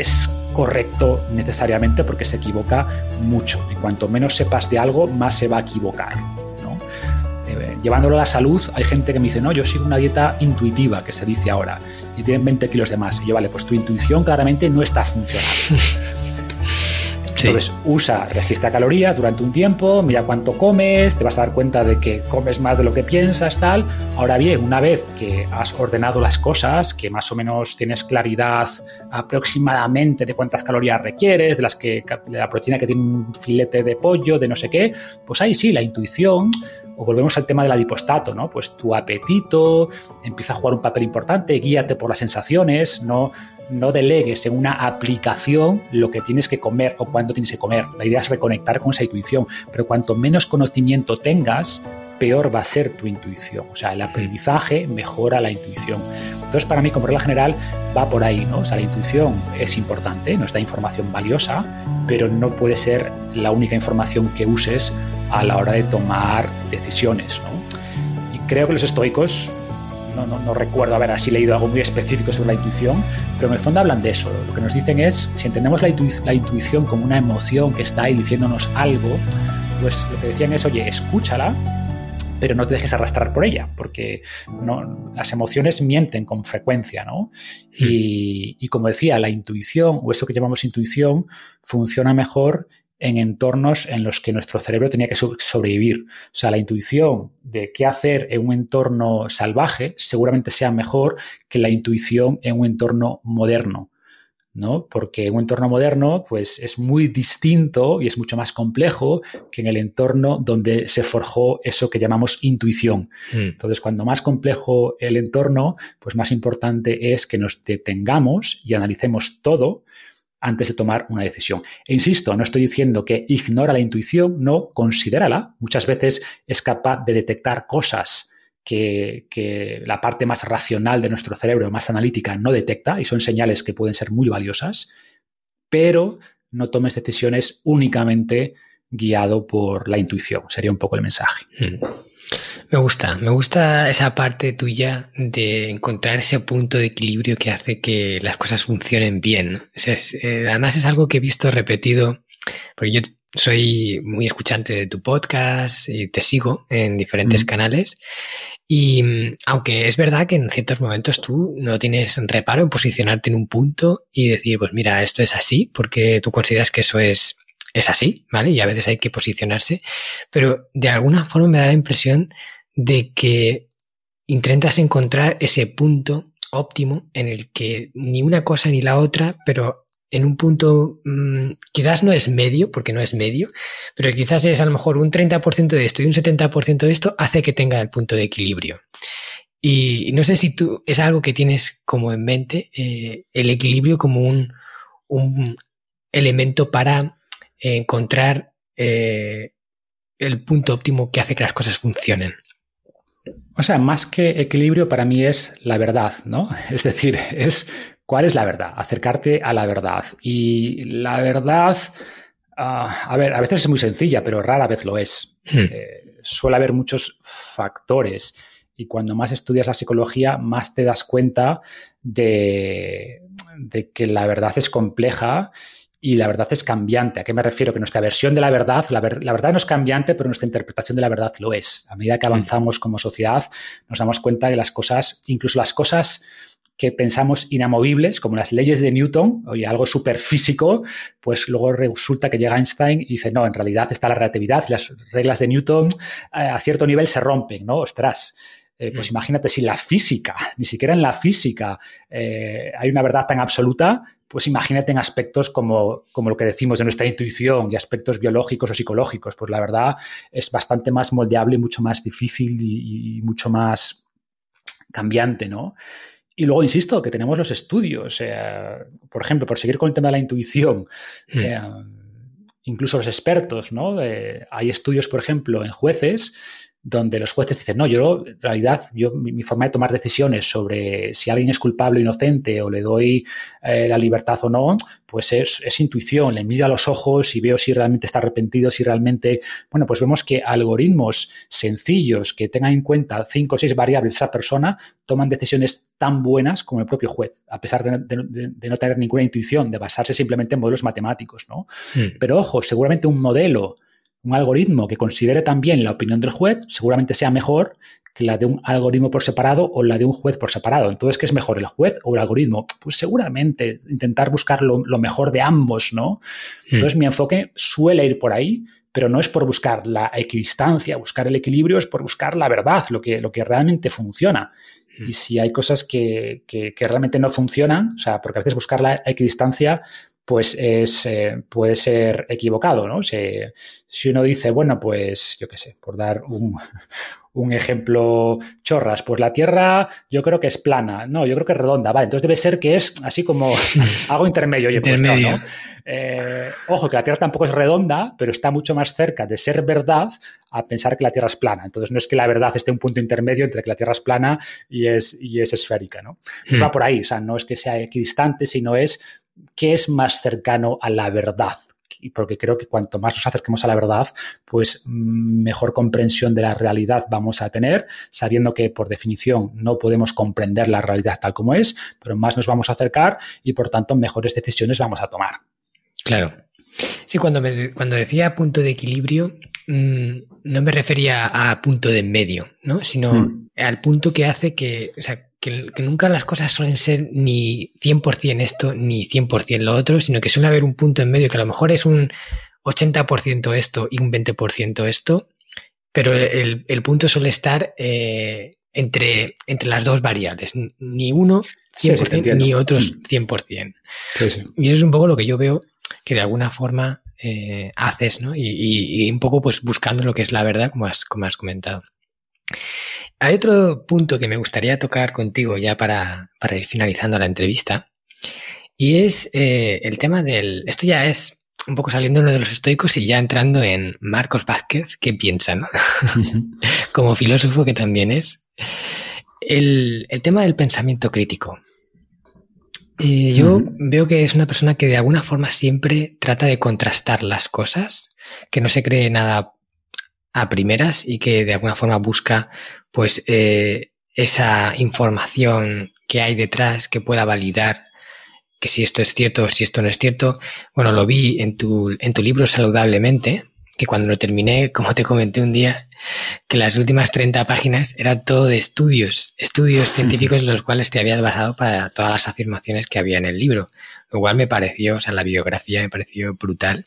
S2: es correcto necesariamente porque se equivoca mucho. Y cuanto menos sepas de algo, más se va a equivocar. Eh, llevándolo a la salud, hay gente que me dice, no, yo sigo una dieta intuitiva, que se dice ahora, y tienen 20 kilos de más. Y yo, vale, pues tu intuición claramente no está funcionando. *laughs* Entonces usa, registra calorías durante un tiempo, mira cuánto comes, te vas a dar cuenta de que comes más de lo que piensas, tal. Ahora bien, una vez que has ordenado las cosas, que más o menos tienes claridad aproximadamente de cuántas calorías requieres, de las que de la proteína que tiene un filete de pollo, de no sé qué, pues ahí sí, la intuición o volvemos al tema del adipostato, ¿no? Pues tu apetito empieza a jugar un papel importante, guíate por las sensaciones, no, no delegues en una aplicación lo que tienes que comer o cuándo tienes que comer. La idea es reconectar con esa intuición, pero cuanto menos conocimiento tengas, peor va a ser tu intuición. O sea, el aprendizaje mejora la intuición. Entonces, para mí, como regla general, va por ahí, ¿no? O sea, la intuición es importante, nos da información valiosa, pero no puede ser la única información que uses a la hora de tomar decisiones. ¿no? Y creo que los estoicos, no, no, no, recuerdo haber así leído algo muy específico sobre la intuición, pero en el fondo hablan de eso. Lo que nos dicen es, si entendemos la, la intuición como una emoción que está ahí diciéndonos algo, pues lo que decían es, oye, escúchala, pero no te dejes arrastrar por ella, porque no, las emociones mienten con frecuencia, ¿no? Hmm. Y, y, como decía, la intuición, o eso que llamamos intuición, funciona mejor en entornos en los que nuestro cerebro tenía que sobrevivir. O sea, la intuición de qué hacer en un entorno salvaje seguramente sea mejor que la intuición en un entorno moderno. ¿no? Porque en un entorno moderno, pues es muy distinto y es mucho más complejo que en el entorno donde se forjó eso que llamamos intuición. Mm. Entonces, cuando más complejo el entorno, pues más importante es que nos detengamos y analicemos todo antes de tomar una decisión. E insisto, no estoy diciendo que ignora la intuición, no, considérala. Muchas veces es capaz de detectar cosas que, la parte más racional de nuestro cerebro, más analítica, no detecta y son señales que pueden ser muy valiosas, pero no tomes decisiones únicamente guiado por la intuición. Sería un poco el mensaje. Mm.
S1: Me gusta, me gusta esa parte tuya de encontrar ese punto de equilibrio que hace que las cosas funcionen bien. Eh, además es algo que he visto repetido porque yo soy muy escuchante de tu podcast y te sigo en diferentes canales. Y mm, aunque es verdad que en ciertos momentos tú no tienes reparo en posicionarte en un punto y decir, pues mira, esto es así, porque tú consideras que eso es, es así, ¿vale? Y a veces hay que posicionarse, pero de alguna forma me da la impresión de que intentas encontrar ese punto óptimo en el que ni una cosa ni la otra, pero en un punto, mm, quizás no es medio, porque no es medio, pero quizás es a lo mejor un 30% de esto y un 70% de esto hace que tenga el punto de equilibrio. Y no sé si tú es algo que tienes como en mente, eh, el equilibrio como un, un elemento para encontrar eh, el punto óptimo que hace que las cosas funcionen.
S2: O sea, más que equilibrio para mí es la verdad, ¿no? *laughs* Es decir, es cuál es la verdad, acercarte a la verdad. Y la verdad, ah, a ver, a veces es muy sencilla, pero rara vez lo es. Hmm. Eh, suele haber muchos factores y cuando más estudias la psicología, más te das cuenta de, que la verdad es compleja y la verdad es cambiante. ¿A qué me refiero? Que nuestra versión de la verdad, la, verdad no es cambiante, pero nuestra interpretación de la verdad lo es. A medida que hmm. avanzamos como sociedad, nos damos cuenta de las cosas, incluso las cosas que pensamos inamovibles, como las leyes de Newton, oye, algo súper físico, pues luego resulta que llega Einstein y dice, no, en realidad está la relatividad, las reglas de Newton eh, a cierto nivel se rompen, ¿no? Ostras. Eh, pues mm. imagínate si la física, ni siquiera en la física eh, hay una verdad tan absoluta, pues imagínate en aspectos como, como, lo que decimos de nuestra intuición y aspectos biológicos o psicológicos, pues la verdad es bastante más moldeable, mucho más difícil y, y mucho más cambiante, ¿no? Y luego, insisto, que tenemos los estudios. por ejemplo, por seguir con el tema de la intuición, eh, incluso los expertos, ¿no? Eh, hay estudios, por ejemplo, en jueces donde los jueces dicen, no, yo en realidad, yo, mi, forma de tomar decisiones sobre si alguien es culpable o inocente o le doy eh, la libertad o no, pues es, es, intuición, le miro a los ojos y veo si realmente está arrepentido, si realmente, bueno, pues vemos que algoritmos sencillos que tengan en cuenta cinco o seis variables de esa persona toman decisiones tan buenas como el propio juez, a pesar de, no tener ninguna intuición, de basarse simplemente en modelos matemáticos, ¿no? Hmm. Pero ojo, seguramente un modelo un algoritmo que considere también la opinión del juez seguramente sea mejor que la de un algoritmo por separado o la de un juez por separado. Entonces, ¿qué es mejor, el juez o el algoritmo? Pues seguramente intentar buscar lo, mejor de ambos, ¿no? Hmm. Entonces, mi enfoque suele ir por ahí, pero no es por buscar la equidistancia, buscar el equilibrio, es por buscar la verdad, lo que, lo que realmente funciona. Hmm. Y si hay cosas que, que, realmente no funcionan, o sea, porque a veces buscar la equidistancia pues es, eh, puede ser equivocado, ¿no? si uno dice, bueno, pues yo qué sé, por dar un, *laughs* un, ejemplo chorras, pues la Tierra yo creo que es plana, no, yo creo que es redonda, vale, entonces debe ser que es así como *laughs* algo intermedio. Oye, pues no, eh, ojo, que la Tierra tampoco es redonda, pero está mucho más cerca de ser verdad a pensar que la Tierra es plana. Entonces no es que la verdad esté un punto intermedio entre que la Tierra es plana y es, y es esférica, ¿no? Pues va hmm. por ahí, o sea, no es que sea equidistante, sino es qué es más cercano a la verdad. Y porque creo que cuanto más nos acerquemos a la verdad, pues mm, mejor comprensión de la realidad vamos a tener, sabiendo que por definición no podemos comprender la realidad tal como es, pero más nos vamos a acercar y por tanto mejores decisiones vamos a tomar.
S1: Claro. Sí, cuando, cuando decía punto de equilibrio, mm, no me refería a punto de medio, ¿no? Sino hmm. al punto que hace que, que, nunca las cosas suelen ser ni 100% esto ni 100% lo otro, sino que suele haber un punto en medio que a lo mejor es un 80% esto y un 20% esto, pero el, el, punto suele estar eh, entre, entre las dos variables, ni uno 100% ni otros 100%. Y eso es un poco lo que yo veo que de alguna forma eh, haces, ¿no? Y, y, un poco pues buscando lo que es la verdad, como has, como has comentado. Hay otro punto que me gustaría tocar contigo ya para, ir finalizando la entrevista, y es eh, el tema del... Esto ya es un poco saliendo uno de los estoicos y ya entrando en Marcos Vázquez, ¿qué piensa? No? *laughs* *laughs* Como filósofo que también es. El, tema del pensamiento crítico. Eh, yo veo que es una persona que de alguna forma siempre trata de contrastar las cosas, que no se cree nada a primeras y que de alguna forma busca pues eh, esa información que hay detrás que pueda validar que si esto es cierto o si esto no es cierto. Bueno, lo vi en tu, en tu libro Saludablemente, que cuando lo terminé, como te comenté un día, que las últimas 30 páginas era todo de estudios, estudios *laughs* científicos en los cuales te habías basado para todas las afirmaciones que había en el libro. Lo cual me pareció, o sea, la biografía me pareció brutal,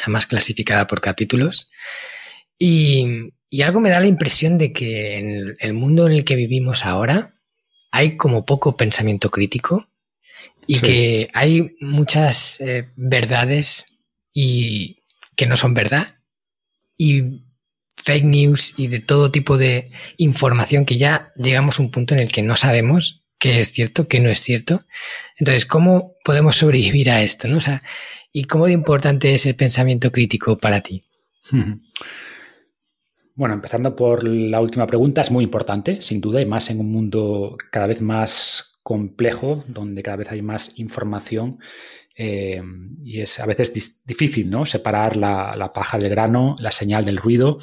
S1: además clasificada por capítulos. Y, y algo me da la impresión de que en el mundo en el que vivimos ahora hay como poco pensamiento crítico y que hay muchas eh, verdades y que no son verdad y fake news y de todo tipo de información que ya llegamos a un punto en el que no sabemos qué es cierto, qué no es cierto. Entonces, ¿cómo podemos sobrevivir a esto? ¿no? O sea, ¿Y cómo de importante es el pensamiento crítico para ti?
S2: Bueno, empezando por la última pregunta, es muy importante, sin duda, y más en un mundo cada vez más complejo, donde cada vez hay más información eh, y es a veces difícil ¿no? separar la, paja del grano, la señal del ruido.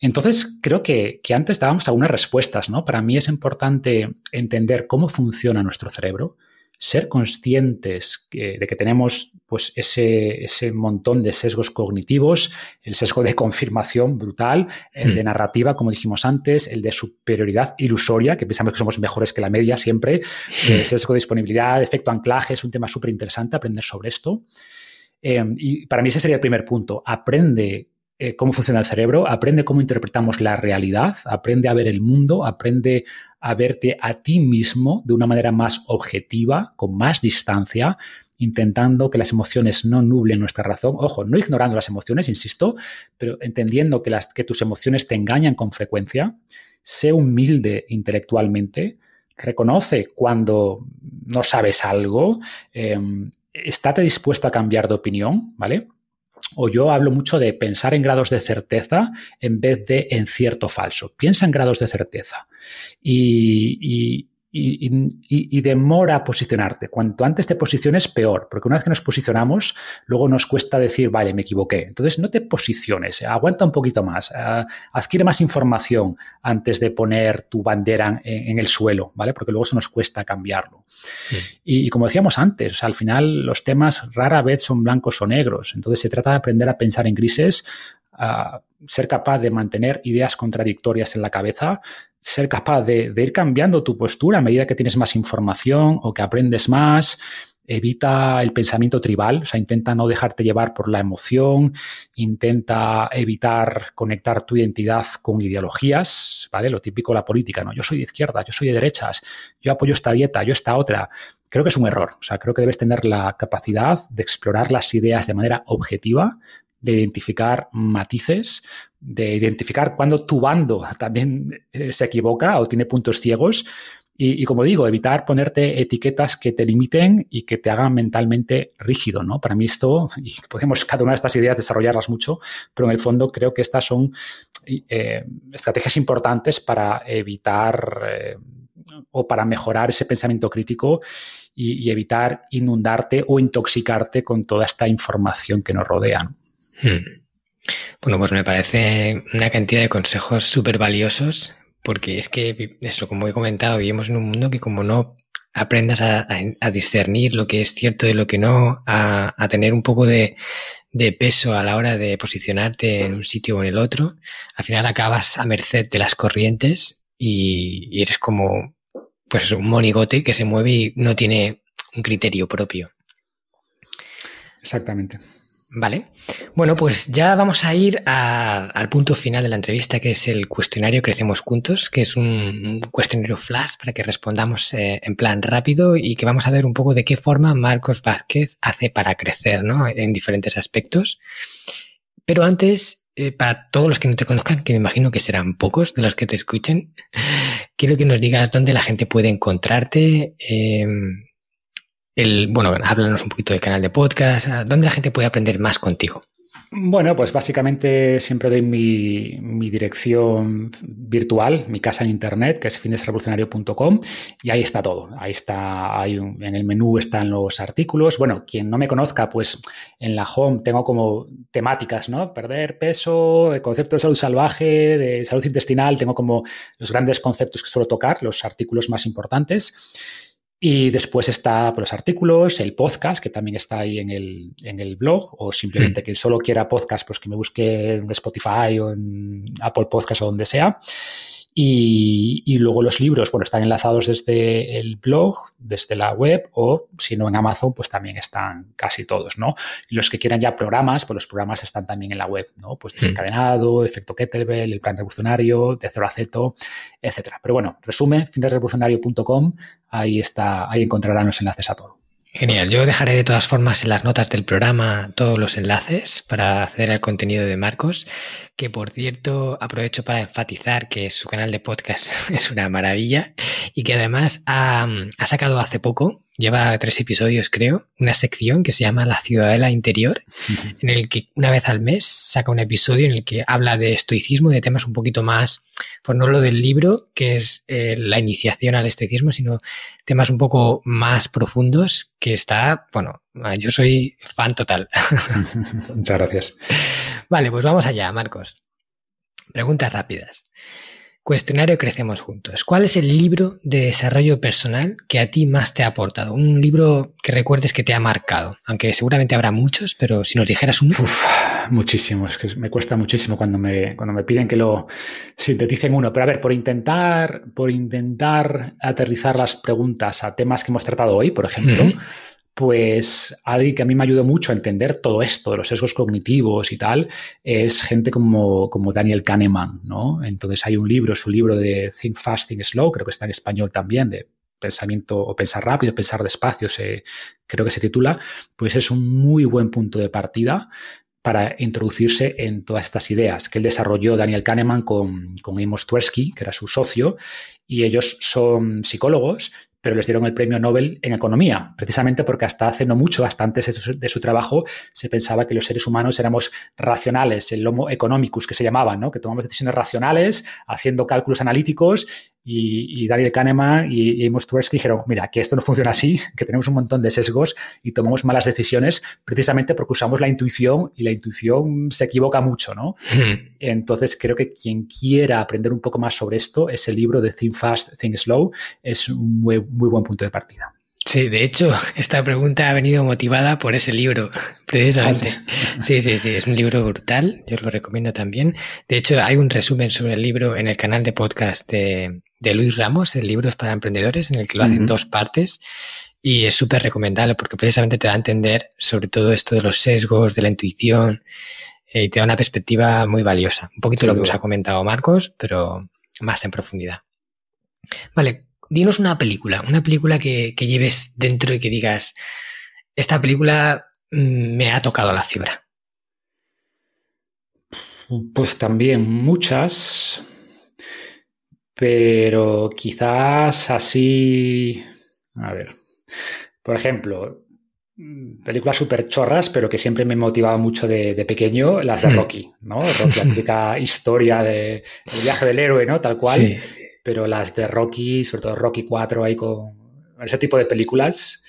S2: Entonces, creo que, que, antes dábamos algunas respuestas. ¿no? Para mí es importante entender cómo funciona nuestro cerebro, ser conscientes de que tenemos pues, ese, ese, montón de sesgos cognitivos, el sesgo de confirmación brutal, el de hmm. narrativa, como dijimos antes, el de superioridad ilusoria, que pensamos que somos mejores que la media siempre, el hmm. sesgo de disponibilidad, efecto anclaje, es un tema súper interesante aprender sobre esto. Em, y para mí ese sería el primer punto. Aprende eh, cómo funciona el cerebro, aprende cómo interpretamos la realidad, aprende a ver el mundo, aprende a verte a ti mismo de una manera más objetiva, con más distancia, intentando que las emociones no nublen nuestra razón. Ojo, no ignorando las emociones, insisto, pero entendiendo que, las, que tus emociones te engañan con frecuencia. Sé humilde intelectualmente, reconoce cuando no sabes algo, eh, estate dispuesto a cambiar de opinión, ¿vale? O yo hablo mucho de pensar en grados de certeza en vez de en cierto falso. Piensa en grados de certeza. Y, demora posicionarte. Cuanto antes te posiciones, peor, porque una vez que nos posicionamos, luego nos cuesta decir, vale, me equivoqué. Entonces, no te posiciones, aguanta un poquito más, eh, adquiere más información antes de poner tu bandera en, el suelo, ¿vale? Porque luego se nos cuesta cambiarlo. Y, como decíamos antes, al final los temas rara vez son blancos o negros. Entonces, se trata de aprender a pensar en grises, a ser capaz de mantener ideas contradictorias en la cabeza, ser capaz de, ir cambiando tu postura a medida que tienes más información o que aprendes más. Evita el pensamiento tribal, o sea, intenta no dejarte llevar por la emoción, intenta evitar conectar tu identidad con ideologías, ¿vale? Lo típico de la política, ¿no? Yo soy de izquierda, yo soy de derechas, yo apoyo esta dieta, yo esta otra. Creo que es un error, o sea, creo que debes tener la capacidad de explorar las ideas de manera objetiva, de identificar matices, de identificar cuando tu bando *laughs* también eh, se equivoca o tiene puntos ciegos. Y, como digo, evitar ponerte etiquetas que te limiten y que te hagan mentalmente rígido, ¿no? Para mí esto, y podemos cada una de estas ideas desarrollarlas mucho, pero en el fondo creo que estas son eh, estrategias importantes para evitar eh, o para mejorar ese pensamiento crítico y, evitar inundarte o intoxicarte con toda esta información que nos rodea.
S1: Hmm. Bueno, pues me parece una cantidad de consejos súper valiosos, porque es que, eso, como he comentado, vivimos en un mundo que como no aprendas a, discernir lo que es cierto de lo que no, a, tener un poco de, peso a la hora de posicionarte en un sitio o en el otro, al final acabas a merced de las corrientes y, y eres como, pues un monigote que se mueve y no tiene un criterio propio.
S2: Exactamente.
S1: Vale. Bueno, pues ya vamos a ir al punto final de la entrevista, que es el cuestionario Crecemos Juntos, que es un, cuestionario flash para que respondamos eh, en plan rápido y que vamos a ver un poco de qué forma Marcos Vázquez hace para crecer, ¿no? En diferentes aspectos. Pero antes, eh, para todos los que no te conozcan, que me imagino que serán pocos de los que te escuchen, *laughs* quiero que nos digas dónde la gente puede encontrarte. Eh, el, bueno, háblanos un poquito del canal de podcast, ¿dónde la gente puede aprender más contigo?
S2: Bueno, pues básicamente siempre doy mi, dirección virtual, mi casa en internet, que es finesrevolucionario.com, y ahí está todo. Ahí está, hay en el menú están los artículos. Bueno, quien no me conozca, pues en la home tengo como temáticas, ¿no? Perder peso, el concepto de salud salvaje, de salud intestinal, tengo como los grandes conceptos que suelo tocar, los artículos más importantes. Y después está por pues, los artículos, el podcast, que también está ahí en el, en el blog, o simplemente mm. que solo quiera podcast, pues que me busque en Spotify o en Apple Podcast o donde sea. Y, luego los libros, bueno, están enlazados desde el blog, desde la web o si no en Amazon, pues también están casi todos, ¿no? Y los que quieran ya programas, pues los programas están también en la web, ¿no? Pues desencadenado, efecto Kettlebell, el plan revolucionario, de cero a ceto, etcétera. Pero bueno, resumen, finderevolucionario.com, ahí está, ahí encontrarán los enlaces a todo.
S1: Genial. Yo dejaré de todas formas en las notas del programa todos los enlaces para acceder al contenido de Marcos, que por cierto aprovecho para enfatizar que su canal de podcast *laughs* es una maravilla y que además ha, ha sacado hace poco lleva tres episodios, creo, una sección que se llama La Ciudadela Interior, *laughs* en el que una vez al mes saca un episodio en el que habla de estoicismo, de temas un poquito más, pues no lo del libro, que es eh, la iniciación al estoicismo, sino temas un poco más profundos, que está, bueno, yo soy fan total. *laughs*
S2: Muchas gracias.
S1: Vale, pues vamos allá, Marcos. Preguntas rápidas. Cuestionario Crecemos Juntos. ¿Cuál es el libro de desarrollo personal que a ti más te ha aportado? Un libro que recuerdes que te ha marcado, aunque seguramente habrá muchos, pero si nos dijeras uno.
S2: muchísimos, que me cuesta muchísimo cuando me, cuando me piden que lo sinteticen uno. Pero a ver, por intentar, por intentar aterrizar las preguntas a temas que hemos tratado hoy, por ejemplo pues alguien que a mí me ayudó mucho a entender todo esto de los sesgos cognitivos y tal, es gente como, como Daniel Kahneman, ¿no? Entonces hay un libro, su libro de Think Fast, Think Slow, creo que está en español también, de pensamiento o pensar rápido, pensar despacio, se, creo que se titula, pues es un muy buen punto de partida para introducirse en todas estas ideas que él desarrolló Daniel Kahneman con, con Amos Tversky, que era su socio, y ellos son psicólogos, pero les dieron el premio Nobel en economía, precisamente porque hasta hace no mucho, hasta antes de su, trabajo, se pensaba que los seres humanos éramos racionales, el homo economicus que se llamaba, ¿no? que tomamos decisiones racionales, haciendo cálculos analíticos y, Daniel Kahneman y, Amos Tversky dijeron, mira, que esto no funciona así, *laughs* que tenemos un montón de sesgos y tomamos malas decisiones precisamente porque usamos la intuición y la intuición se equivoca mucho, ¿no? Hmm. Entonces creo que quien quiera aprender un poco más sobre esto, ese libro de Think Fast, Think Slow es un muy, muy buen punto de partida.
S1: Sí, de hecho, *laughs* esta pregunta ha venido motivada por ese libro, *laughs* precisamente. Ah, sí, sí, sí, es un libro brutal, yo os lo recomiendo también. De hecho, hay un resumen sobre el libro en el canal de podcast de, Luis Ramos, el libro es para emprendedores, en el que lo hacen dos partes y es súper recomendable porque precisamente te da a entender sobre todo esto de los sesgos, de la intuición eh, y te da una perspectiva muy valiosa. Un poquito lo que nos ha comentado Marcos, pero más en profundidad. Vale, dinos una película, una película que, lleves dentro y que digas, esta película mm, me ha tocado la fibra.
S2: Pues también muchas, pero quizás así, a ver, por ejemplo, películas súper chorras, pero que siempre me motivaba mucho de, pequeño, las de hmm. Rocky, ¿no? Rocky, la típica *laughs* historia del viaje del héroe, ¿no? Tal cual. Sí pero las de Rocky, sobre todo Rocky 4, ahí con ese tipo de películas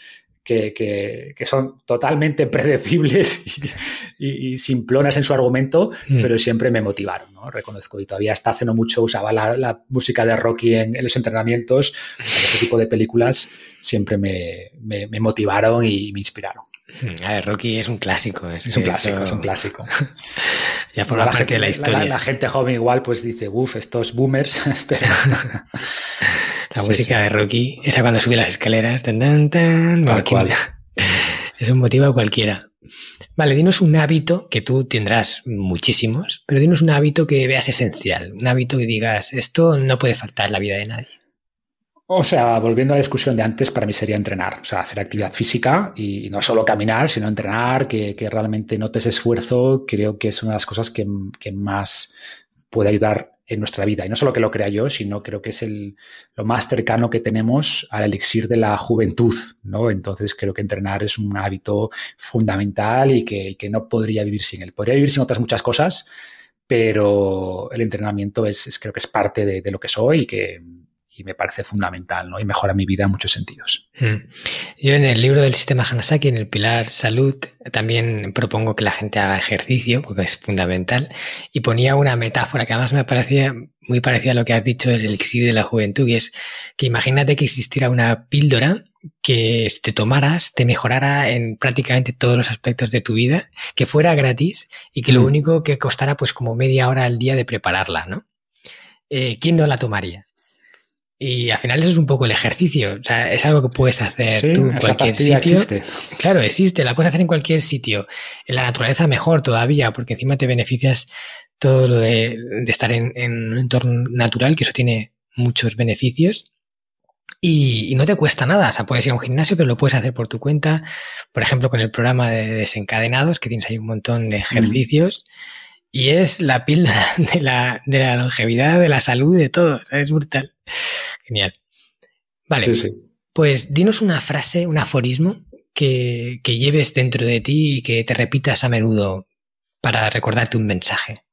S2: que, que, son totalmente *laughs* predecibles y, simplonas en su argumento, mm. pero siempre me motivaron, ¿no? Reconozco. Y todavía hasta hace no mucho usaba la, música de Rocky en, los entrenamientos. ese tipo de películas siempre me, me, me motivaron y me inspiraron.
S1: A ver, Rocky es un clásico.
S2: Es, un clásico, es un clásico. *laughs*
S1: ya forma parte de la historia.
S2: La, gente joven igual pues dice, uff, estos boomers. *laughs* Pero...
S1: la música de Rocky, esa cuando sube las escaleras. Tan, tan, *laughs* es un motivo cualquiera. Vale, dinos un hábito que tú tendrás muchísimos, pero dinos un hábito que veas esencial, un hábito que digas, esto no puede faltar en la vida de nadie.
S2: O sea, volviendo a la discusión de antes, para mí sería entrenar, o sea, hacer actividad física y no solo caminar, sino entrenar, que, realmente notes esfuerzo, creo que es una de las cosas que, más puede ayudar en nuestra vida. Y no solo que lo crea yo, sino creo que es el, lo más cercano que tenemos al elixir de la juventud, ¿no? Entonces creo que entrenar es un hábito fundamental y que, no podría vivir sin él. Podría vivir sin otras muchas cosas, pero el entrenamiento es, creo que es parte de, de lo que soy y que y me parece fundamental ¿no? y mejora mi vida en muchos sentidos.
S1: Mm. Yo en el libro del sistema Hanasaki, en el pilar salud, también propongo que la gente haga ejercicio, porque es fundamental, y ponía una metáfora que además me parecía muy parecida a lo que has dicho del elixir de la juventud, y es que imagínate que existiera una píldora que te tomaras, te mejorara en prácticamente todos los aspectos de tu vida, que fuera gratis y que lo mm. único que costara pues como media hora al día de prepararla, ¿no? Eh, ¿Quién no la tomaría? Y al final eso es un poco el ejercicio. O sea, es algo que puedes hacer tú en cualquier sitio. Existe. Claro, existe, la puedes hacer en cualquier sitio. En la naturaleza mejor todavía, porque encima te beneficias todo lo de, estar en, un entorno natural, que eso tiene muchos beneficios. Y, no te cuesta nada. O sea, puedes ir a un gimnasio, pero lo puedes hacer por tu cuenta. Por ejemplo, con el programa de desencadenados, que tienes ahí un montón de ejercicios. Y es la píldora *laughs* de la, de la longevidad, de la salud, de todo. es brutal. Genial. Vale. Pues dinos una frase, un aforismo que, que lleves dentro de ti y que te repitas a menudo para recordarte un mensaje.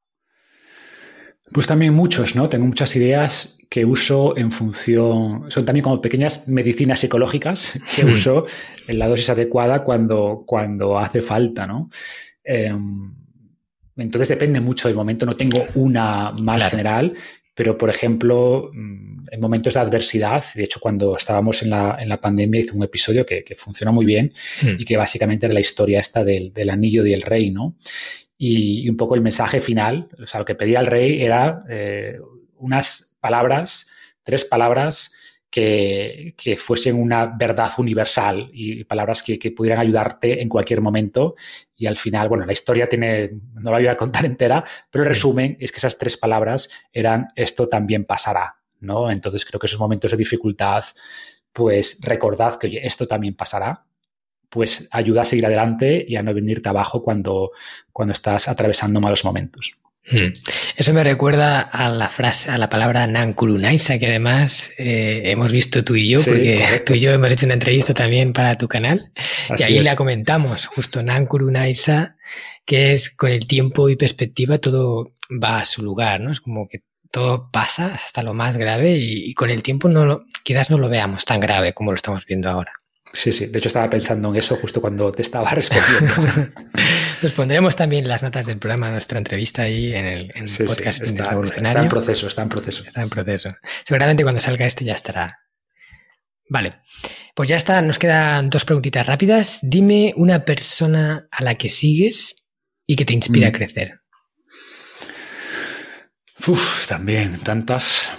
S2: Pues también muchos, ¿no? Tengo muchas ideas que uso en función, son también como pequeñas medicinas psicológicas que hmm. uso en la dosis adecuada cuando, cuando hace falta, ¿no? Em, entonces depende mucho del momento, no tengo una más general, pero, por ejemplo, mm, en momentos de adversidad, de hecho, cuando estábamos en la, en la pandemia, hice un episodio que, que funciona muy bien hmm. y que básicamente era la historia esta del, del anillo y el rey, ¿no? Y, un poco el mensaje final, o sea, lo que pedía el rey era eh, unas palabras, tres palabras que, que, fuesen una verdad universal y palabras que, que, pudieran ayudarte en cualquier momento. Y al final, bueno, la historia tiene, no la voy a contar *laughs* entera, pero el resumen es que esas tres palabras eran esto también pasará, ¿no? Entonces creo que esos momentos de dificultad, pues recordad que, oye, esto también pasará, pues ayuda a seguir adelante y a no venirte abajo cuando, cuando estás atravesando malos momentos.
S1: Hmm. Eso me recuerda a la frase, a la palabra Nankurunaisa, que además eh, hemos visto tú y yo, porque tú y yo hemos hecho una entrevista también para tu canal, y ahí la comentamos, justo Nankurunaisa, que es con el tiempo y perspectiva todo va a su lugar, ¿no? Es como que todo pasa hasta lo más grave y, con el tiempo no lo, quizás no lo veamos tan grave como lo estamos viendo ahora.
S2: Sí, sí. De hecho, estaba pensando en eso justo cuando te estaba *laughs* respondiendo. *laughs*
S1: Nos pondremos también las notas del programa, nuestra entrevista ahí en el, podcast
S2: está, Está en proceso, está en proceso.
S1: Está en proceso. Seguramente cuando salga este ya estará. Vale. Pues ya está. Nos quedan dos preguntitas rápidas. Dime una persona a la que sigues y que te inspira a mm. crecer.
S2: Uf, también, tantas.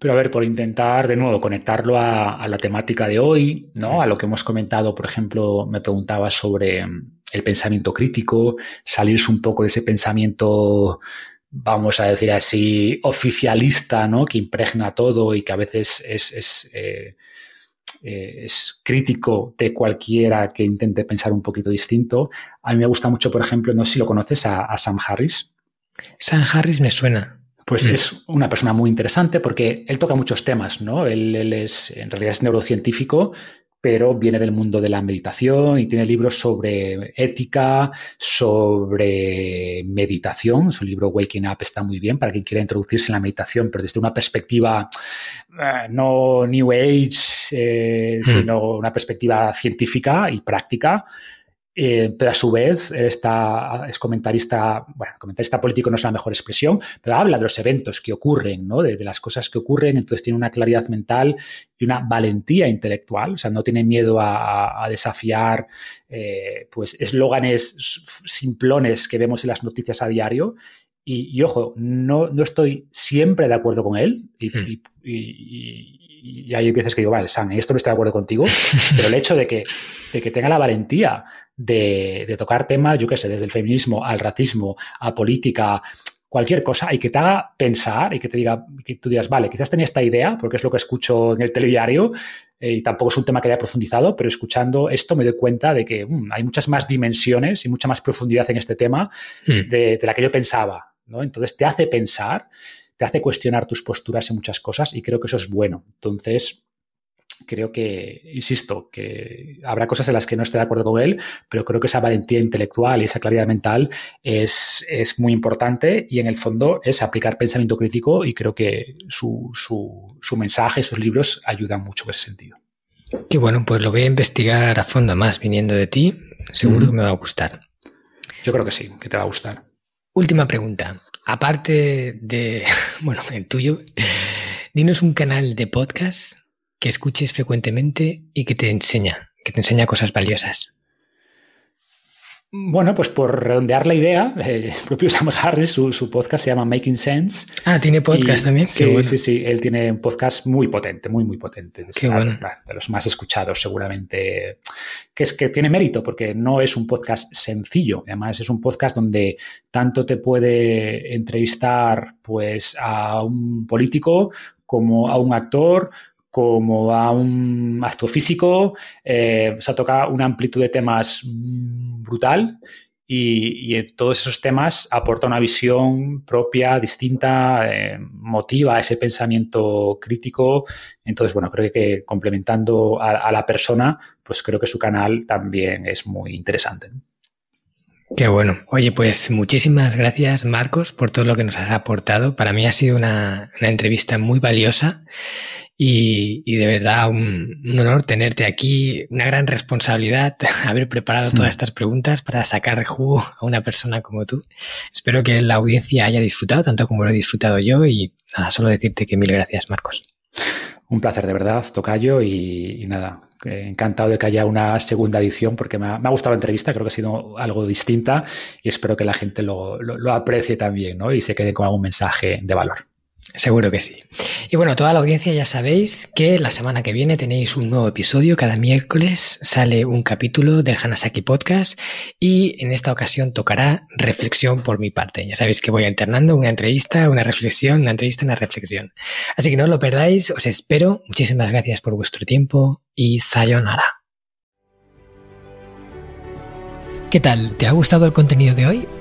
S2: Pero a ver, por intentar de nuevo conectarlo a, la temática de hoy, ¿no? A lo que hemos comentado, por ejemplo, me preguntaba sobre mm, el pensamiento crítico, salirse un poco de ese pensamiento, vamos a decir así, oficialista, ¿no? Que impregna todo y que a veces es, eh, eh, es crítico de cualquiera que intente pensar un poquito distinto. A mí me gusta mucho, por ejemplo, no sé si lo conoces, a Sam Harris.
S1: Sam Harris me suena
S2: pues mm. es una persona muy interesante porque él toca muchos temas, ¿no? Él, es, en realidad es neurocientífico, pero viene del mundo de la meditación y tiene libros sobre ética, sobre meditación. Su libro Waking Up está muy bien para quien quiera introducirse en la meditación, pero desde una perspectiva eh, no New Age, eh, mm. sino una perspectiva científica y práctica. Eh, pero a su vez está, es comentarista, bueno, comentarista político no es la mejor expresión, pero habla de los eventos que ocurren, ¿no? de, las cosas que ocurren, entonces tiene una claridad mental y una valentía intelectual, o sea, no tiene miedo a, desafiar eh, pues eslóganes simplones que vemos en las noticias a diario y, ojo, no, no, estoy siempre de acuerdo con él y, hmm y hay veces que digo, vale, Sam, esto no estoy de acuerdo contigo, pero el hecho de que, de que tenga la valentía de, tocar temas, yo qué sé, desde el feminismo al racismo, a política, cualquier cosa, y que te haga pensar y que te diga, que tú digas, vale, quizás tenía esta idea, porque es lo que escucho en el telediario, eh, y tampoco es un tema que haya profundizado, pero escuchando esto me doy cuenta de que mm, hay muchas más dimensiones y mucha más profundidad en este tema de, de la que yo pensaba. ¿no? Entonces te hace pensar te hace cuestionar tus posturas en muchas cosas y creo que eso es bueno. Entonces, creo que, insisto, que habrá cosas en las que no esté de acuerdo con él, pero creo que esa valentía intelectual y esa claridad mental es, es muy importante y en el fondo es aplicar pensamiento crítico y creo que su, su, su mensaje, sus libros ayudan mucho en ese sentido.
S1: Qué bueno, pues lo voy a investigar a fondo más viniendo de ti. Seguro que me va a gustar.
S2: Yo creo que sí, que te va a gustar.
S1: última pregunta. Aparte de, *laughs* bueno, el tuyo, dinos un canal de podcast que escuches frecuentemente y que te enseña, que te enseña cosas valiosas.
S2: Bueno, pues por redondear la idea, eh, el propio Sam Harris, su, podcast se llama Making Sense.
S1: Ah, tiene podcast también.
S2: Sí, sí, sí. Él tiene un podcast muy potente, muy, muy potente.
S1: Qué bueno.
S2: De los más escuchados, seguramente. Que es que tiene mérito, porque no es un podcast sencillo. Además, es un podcast donde tanto te puede entrevistar pues, a un político como a un actor, como a un astrofísico, eh, o sea, toca una amplitud de temas brutal y, en todos esos temas aporta una visión propia, distinta, eh, motiva ese pensamiento crítico. Entonces, bueno, creo que complementando a, la persona, pues creo que su canal también es muy interesante.
S1: Qué bueno. Oye, pues muchísimas gracias, Marcos, por todo lo que nos has aportado. Para mí ha sido una, una entrevista muy valiosa y, de verdad, un, honor tenerte aquí, una gran responsabilidad *laughs* haber preparado todas estas preguntas para sacar jugo a una persona como tú. Espero que la audiencia haya disfrutado tanto como lo he disfrutado yo y nada, solo decirte que mil gracias, Marcos.
S2: Un placer, de verdad, Tocayo, y, nada, encantado de que haya una segunda edición porque me ha, gustado la entrevista, creo que ha sido algo distinta y espero que la gente lo, lo aprecie también ¿no? y se quede con algún mensaje de valor.
S1: Seguro que sí. Y bueno, toda la audiencia ya sabéis que la semana que viene tenéis un nuevo episodio. Cada miércoles sale un capítulo del Hanasaki Podcast y en esta ocasión tocará reflexión por mi parte. Ya sabéis que voy alternando una entrevista, una reflexión, una entrevista, una reflexión. Así que no os lo perdáis, os espero. Muchísimas gracias por vuestro tiempo y sayonara. ¿Qué tal? ¿Te ha gustado el contenido de hoy?